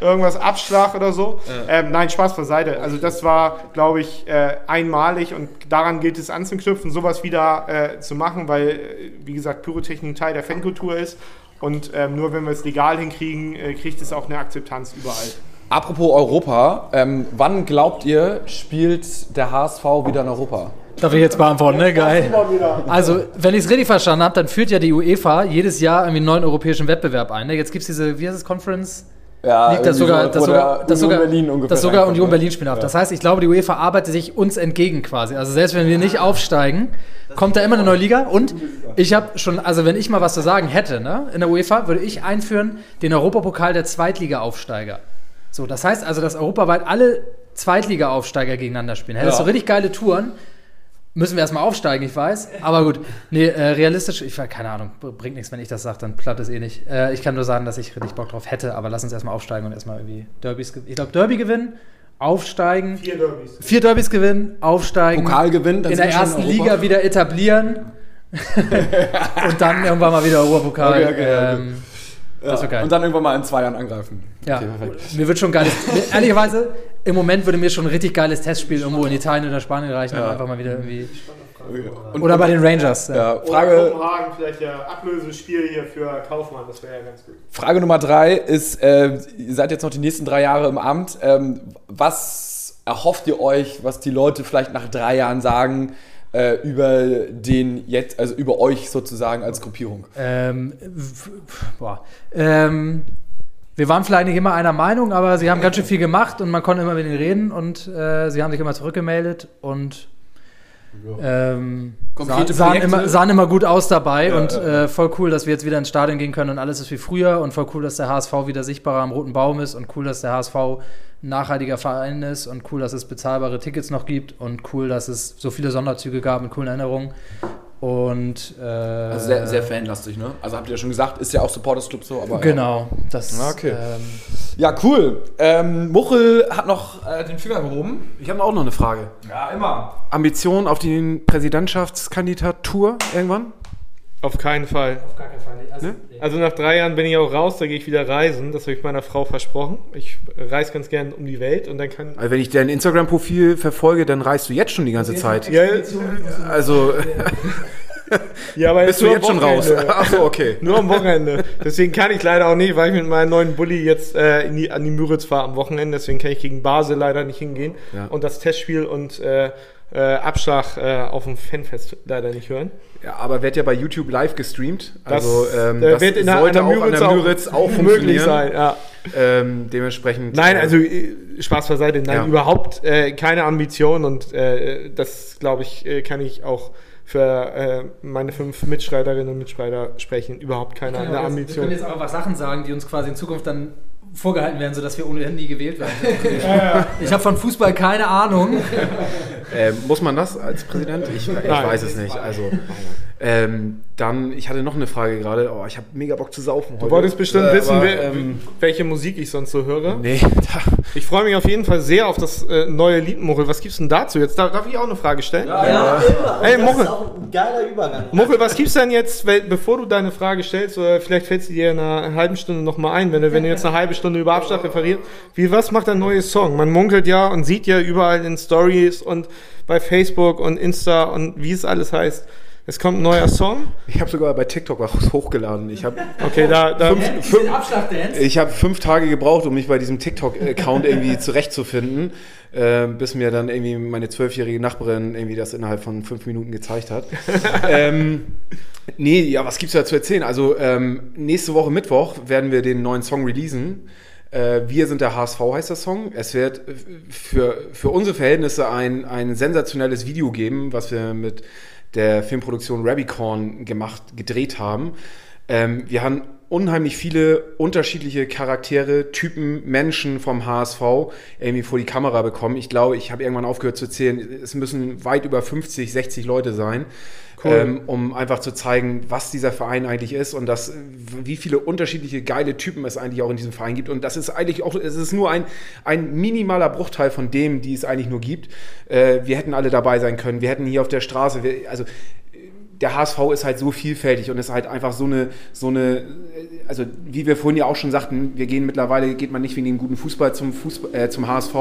irgendwas Abschlag oder so. Ähm, nein, Spaß beiseite. Also das war, glaube ich, äh, einmalig und daran gilt es anzuknüpfen, sowas wieder äh, zu machen, weil, äh, wie gesagt, Pyrotechnik ein Teil der Fankultur ist. Und ähm, nur wenn wir es legal hinkriegen, äh, kriegt es auch eine Akzeptanz überall. Apropos Europa, ähm, wann glaubt ihr, spielt der HSV wieder in Europa? Darf ich jetzt beantworten, ne? Geil. Also, wenn ich es richtig verstanden habe, dann führt ja die UEFA jedes Jahr irgendwie einen neuen europäischen Wettbewerb ein. Ne? Jetzt gibt es diese, wie heißt es, Conference? Ja, Liegt das sogar, so, das sogar, der das sogar, Union Berlin ungefähr das sogar Union ne? Berlin spielen darf. Das heißt, ich glaube, die UEFA arbeitet sich uns entgegen quasi. Also selbst wenn wir nicht aufsteigen, kommt da immer eine neue Liga. Und ich habe schon, also wenn ich mal was zu sagen hätte, ne, in der UEFA würde ich einführen den Europapokal der Zweitliga-Aufsteiger. So, das heißt also, dass europaweit alle Zweitliga-Aufsteiger gegeneinander spielen. Hättest Ja. du richtig geile Touren. Müssen wir erstmal aufsteigen, ich weiß. Aber gut, nee, äh, realistisch, ich keine Ahnung, bringt nichts, wenn ich das sage, dann platt es eh nicht. Äh, ich kann nur sagen, dass ich richtig Bock drauf hätte, aber lass uns erstmal aufsteigen und erstmal irgendwie Derbys gewinnen. Ich glaube, Derby gewinnen, aufsteigen, Vier Derbys. vier Derbys gewinnen, aufsteigen, Pokal gewinnen, dann in der ersten in. Liga wieder etablieren und dann irgendwann mal wieder Europapokal. Okay, okay, okay. ähm, Das wäre geil. Und dann irgendwann mal in zwei Jahren angreifen. Ja, mir wird schon geiles. mir- ehrlicherweise, im Moment würde mir schon ein richtig geiles Testspiel irgendwo in Italien oder Spanien reichen. Ja. Einfach mal wieder irgendwie. Und, Oder bei den Rangers. Ja. ja, Oder Frage, Kopenhagen vielleicht ja Ablösespiel hier für Kaufmann, das wäre ja ganz gut. Frage Nummer drei ist, äh, ihr seid jetzt noch die nächsten drei Jahre im Amt. Ähm, was erhofft ihr euch, was die Leute vielleicht nach drei Jahren sagen äh, über den jetzt, also über euch sozusagen als Gruppierung? Ähm, boah. Ähm, wir waren vielleicht nicht immer einer Meinung, aber sie haben ganz schön viel gemacht und man konnte immer mit ihnen reden und äh, sie haben sich immer zurückgemeldet und ähm, Konkrete sahen, immer, sahen immer gut aus dabei Ja, und ja, Äh, voll cool, dass wir jetzt wieder ins Stadion gehen können und alles ist wie früher und voll cool, dass der HSV wieder sichtbarer am roten Baum ist und cool, dass der HSV nachhaltiger Verein ist und cool, dass es bezahlbare Tickets noch gibt und cool, dass es so viele Sonderzüge gab mit coolen Erinnerungen und äh, Also sehr, sehr fanlastig, ne? Also habt ihr ja schon gesagt, ist ja auch Supporters Club so, aber. Genau, das Ah, okay. ähm, Ja, cool. Ähm, Muchel hat noch äh, den Finger gehoben. Ich habe auch noch eine Frage. Ja, immer. Ambition auf die Präsidentschaftskandidatur irgendwann? Auf keinen Fall. auf gar keinen Fall nicht. Also, Ne? Also nach drei Jahren bin ich auch raus, da gehe ich wieder reisen. Das habe ich meiner Frau versprochen. Ich reise ganz gern um die Welt und dann kann. Also wenn ich dein Instagram-Profil verfolge, dann reist du jetzt schon die ganze Zeit. Ja, Also ja aber bist du jetzt am schon raus? Wochenende. Achso, okay. Nur am Wochenende. Deswegen kann ich leider auch nicht, weil ich mit meinem neuen Bulli jetzt äh, in die, an die Müritz fahre am Wochenende. Deswegen kann ich gegen Basel leider nicht hingehen. Ja. Und das Testspiel und äh, äh, Abschlag äh, auf dem Fanfest leider nicht hören. Ja, aber wird ja bei YouTube live gestreamt. Das, Also ähm, äh, das wird in der, sollte an der auch an der Müritz auch möglich sein. Ja. Ähm, dementsprechend. Nein, äh, also äh, Spaß beiseite, nein, Ja. überhaupt äh, keine Ambition und äh, das glaube ich, kann ich auch für äh, meine fünf Mitstreiterinnen und Mitstreiter sprechen. Überhaupt keine wir eine können Ambition. jetzt einfach Sachen sagen, die uns quasi in Zukunft dann vorgehalten werden, sodass wir ohnehin nie gewählt werden. Ich habe von Fußball keine Ahnung. äh, muss man das als Präsident? Ich, ich weiß es nicht. Also ähm, dann, ich hatte noch eine Frage gerade. Oh, ich habe mega Bock zu saufen heute. Du wolltest bestimmt Äh, wissen, aber, wer, ähm, welche Musik ich sonst so höre. nee, da, Ich freue mich auf jeden Fall sehr auf das äh, neue Lied, Muchel. Was gibt's denn dazu jetzt? Darf, darf ich auch eine Frage stellen? Ja, immer. Ey, das Moche. ist auch ein geiler Übergang. Muchel, was gibt's denn jetzt, weil, bevor du deine Frage stellst, oder vielleicht fällt sie dir in einer halben Stunde nochmal ein, wenn du, wenn du jetzt eine halbe Stunde über Abschlag referierst, wie, was macht ein neues Song? Man munkelt ja und sieht ja überall in Stories und bei Facebook und Insta und wie es alles heißt. Es kommt ein neuer Song. ich habe sogar bei TikTok was hochgeladen. Ich habe Okay, da, da Abschlag-Dance. ich hab fünf Tage gebraucht, um mich bei diesem TikTok-Account irgendwie zurechtzufinden, äh, bis mir dann irgendwie meine zwölfjährige Nachbarin irgendwie das innerhalb von fünf Minuten gezeigt hat. ähm, nee, ja, was gibt's da zu erzählen? Also ähm, nächste Woche Mittwoch werden wir den neuen Song releasen. Äh, wir sind der HSV heißt der Song. Es wird für, für unsere Verhältnisse ein, ein sensationelles Video geben, was wir mit der Filmproduktion Rabicorn gemacht, gedreht haben. Ähm, wir haben unheimlich viele unterschiedliche Charaktere, Typen, Menschen vom HSV irgendwie vor die Kamera bekommen. Ich glaube, ich habe irgendwann aufgehört zu zählen. Es müssen weit über 50, 60 Leute sein, ähm, um einfach zu zeigen, was dieser Verein eigentlich ist und dass, wie viele unterschiedliche geile Typen es eigentlich auch in diesem Verein gibt. Und das ist eigentlich auch, es ist nur ein, ein minimaler Bruchteil von dem, die es eigentlich nur gibt. Äh, wir hätten alle dabei sein können. Wir hätten hier auf der Straße, wir, also der HSV ist halt so vielfältig und ist halt einfach so eine, so eine, also wie wir vorhin ja auch schon sagten, wir gehen mittlerweile, geht man nicht wegen dem guten Fußball zum, Fußball, äh, zum HSV,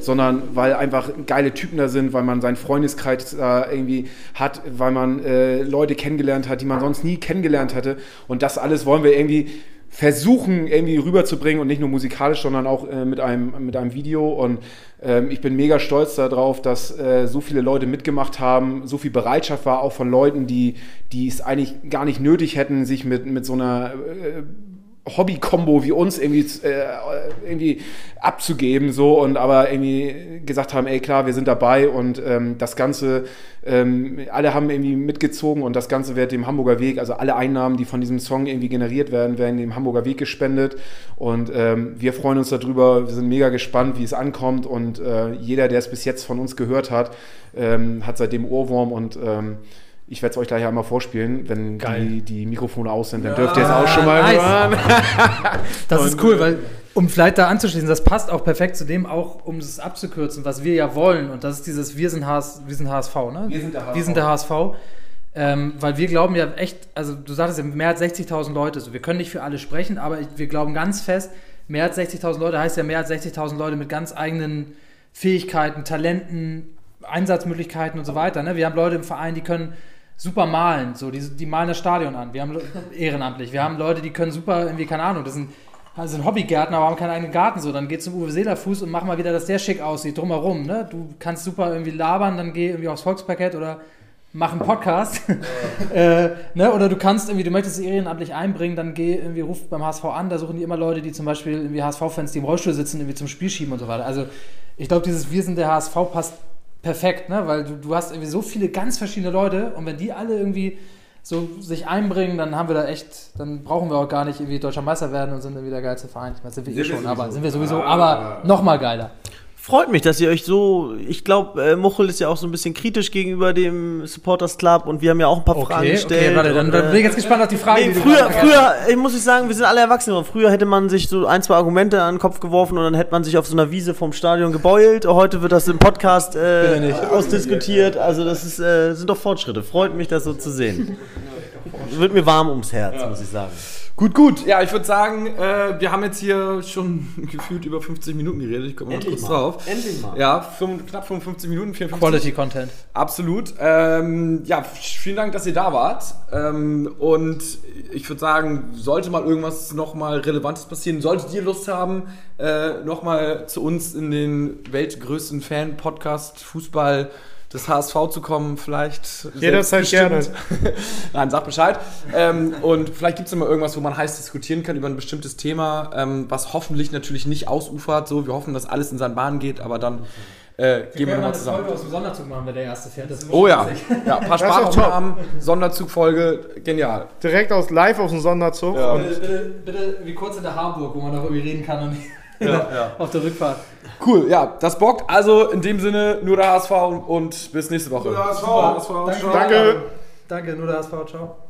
sondern weil einfach geile Typen da sind, weil man seinen Freundeskreis da irgendwie hat, weil man äh, Leute kennengelernt hat, die man sonst nie kennengelernt hatte. Und das alles wollen wir irgendwie versuchen irgendwie rüberzubringen und nicht nur musikalisch, sondern auch äh, mit, einem, mit einem Video. Und ähm, ich bin mega stolz darauf, dass äh, so viele Leute mitgemacht haben, so viel Bereitschaft war auch von Leuten, die, die es eigentlich gar nicht nötig hätten, sich mit, mit so einer äh, Hobby-Kombo wie uns irgendwie, äh, irgendwie abzugeben so und aber irgendwie gesagt haben, ey klar, wir sind dabei und ähm, das Ganze, ähm, alle haben irgendwie mitgezogen und das Ganze wird dem Hamburger Weg, also alle Einnahmen, die von diesem Song irgendwie generiert werden, werden dem Hamburger Weg gespendet und ähm, wir freuen uns darüber, wir sind mega gespannt, wie es ankommt und äh, jeder, der es bis jetzt von uns gehört hat, ähm, hat seitdem Ohrwurm und ähm, ich werde es euch gleich einmal vorspielen, wenn die, die Mikrofone aus sind, dann dürft ihr es auch schon mal nice. hören. Das ist cool, weil, um vielleicht da anzuschließen, das passt auch perfekt zu dem, auch um es abzukürzen, was wir ja wollen. Und das ist dieses Wir sind, HS, wir sind HSV, ne? Wir sind der HSV. Wir sind der HSV. Ähm, weil wir glauben ja echt, also du sagtest ja, mehr als 60.000 Leute, so, wir können nicht für alle sprechen, aber wir glauben ganz fest, mehr als 60.000 Leute heißt ja mehr als 60.000 Leute mit ganz eigenen Fähigkeiten, Talenten, Einsatzmöglichkeiten und so weiter. Ne? Wir haben Leute im Verein, die können super malen, so, die, die malen das Stadion an. Wir haben ehrenamtlich. Wir haben Leute, die können super, irgendwie, keine Ahnung, das sind, das sind Hobbygärtner, aber haben keinen eigenen Garten. So, dann geh zum Uwe Seelerfuß und mach mal wieder, dass der schick aussieht, drumherum. Ne? Du kannst super irgendwie labern, dann geh irgendwie aufs Volksparkett oder mach einen Podcast. äh, ne? Oder du kannst irgendwie, du möchtest es ehrenamtlich einbringen, dann geh irgendwie, ruf beim HSV an, da suchen die immer Leute, die zum Beispiel irgendwie HSV-Fans, die im Rollstuhl sitzen, irgendwie zum Spiel schieben und so weiter. Also ich glaube, dieses Wir sind der HSV passt perfekt, ne? Weil du, du hast irgendwie so viele ganz verschiedene Leute und wenn die alle irgendwie so sich einbringen, dann haben wir da echt, dann brauchen wir auch gar nicht irgendwie deutscher Meister werden und sind irgendwie der geilste Verein. Ich meine, sind wir eh schon, aber sind wir sowieso, aber noch mal geiler. Freut mich, dass ihr euch so. Ich glaube, äh, Muchel ist ja auch so ein bisschen kritisch gegenüber dem Supporters Club und wir haben ja auch ein paar Fragen Okay, gestellt. okay, warte, dann, dann äh, bin ich jetzt gespannt auf die Frage. Nee, die früher, früher, ich muss ich sagen, wir sind alle erwachsen geworden. Früher hätte man sich so ein, zwei Argumente an den Kopf geworfen und dann hätte man sich auf so einer Wiese vom Stadion gebeult. Heute wird das im Podcast äh, ausdiskutiert. Also das ist, äh, sind doch Fortschritte. Freut mich, das so zu sehen. Wird mir warm ums Herz, muss ich sagen. Gut, gut. Ja, ich würde sagen, äh, wir haben jetzt hier schon gefühlt über 50 Minuten geredet. Ich komme mal kurz drauf. Endlich mal. Ja, fünf, knapp 55 Minuten, 54. Quality Content. Absolut. Ähm, ja, vielen Dank, dass ihr da wart. Ähm, und ich würde sagen, sollte mal irgendwas nochmal Relevantes passieren, solltet ihr Lust haben, äh, nochmal zu uns in den weltgrößten Fan-Podcast Fußball des HSV zu kommen, vielleicht Jederzeit selbstbestimmt. Nein, sag Bescheid. Ähm, und vielleicht gibt es immer irgendwas, wo man heiß diskutieren kann über ein bestimmtes Thema, ähm, was hoffentlich natürlich nicht ausufert. So, wir hoffen, dass alles in seinen Bahn geht, aber dann äh, gehen wir nochmal zusammen. aus dem Sonderzug machen, wenn der erste fährt. Oh ja, ja ein paar. Sprachaufnahmen, Sonderzugfolge, genial. Direkt aus live aus dem Sonderzug. Ja. Bitte, bitte, bitte wie kurz in der Harburg, wo man darüber reden kann und nicht auf der Rückfahrt. Cool, ja, das bockt. Also in dem Sinne nur der HSV und bis nächste Woche. HSV, HSV, Danke. danke. Danke, nur der HSV, ciao.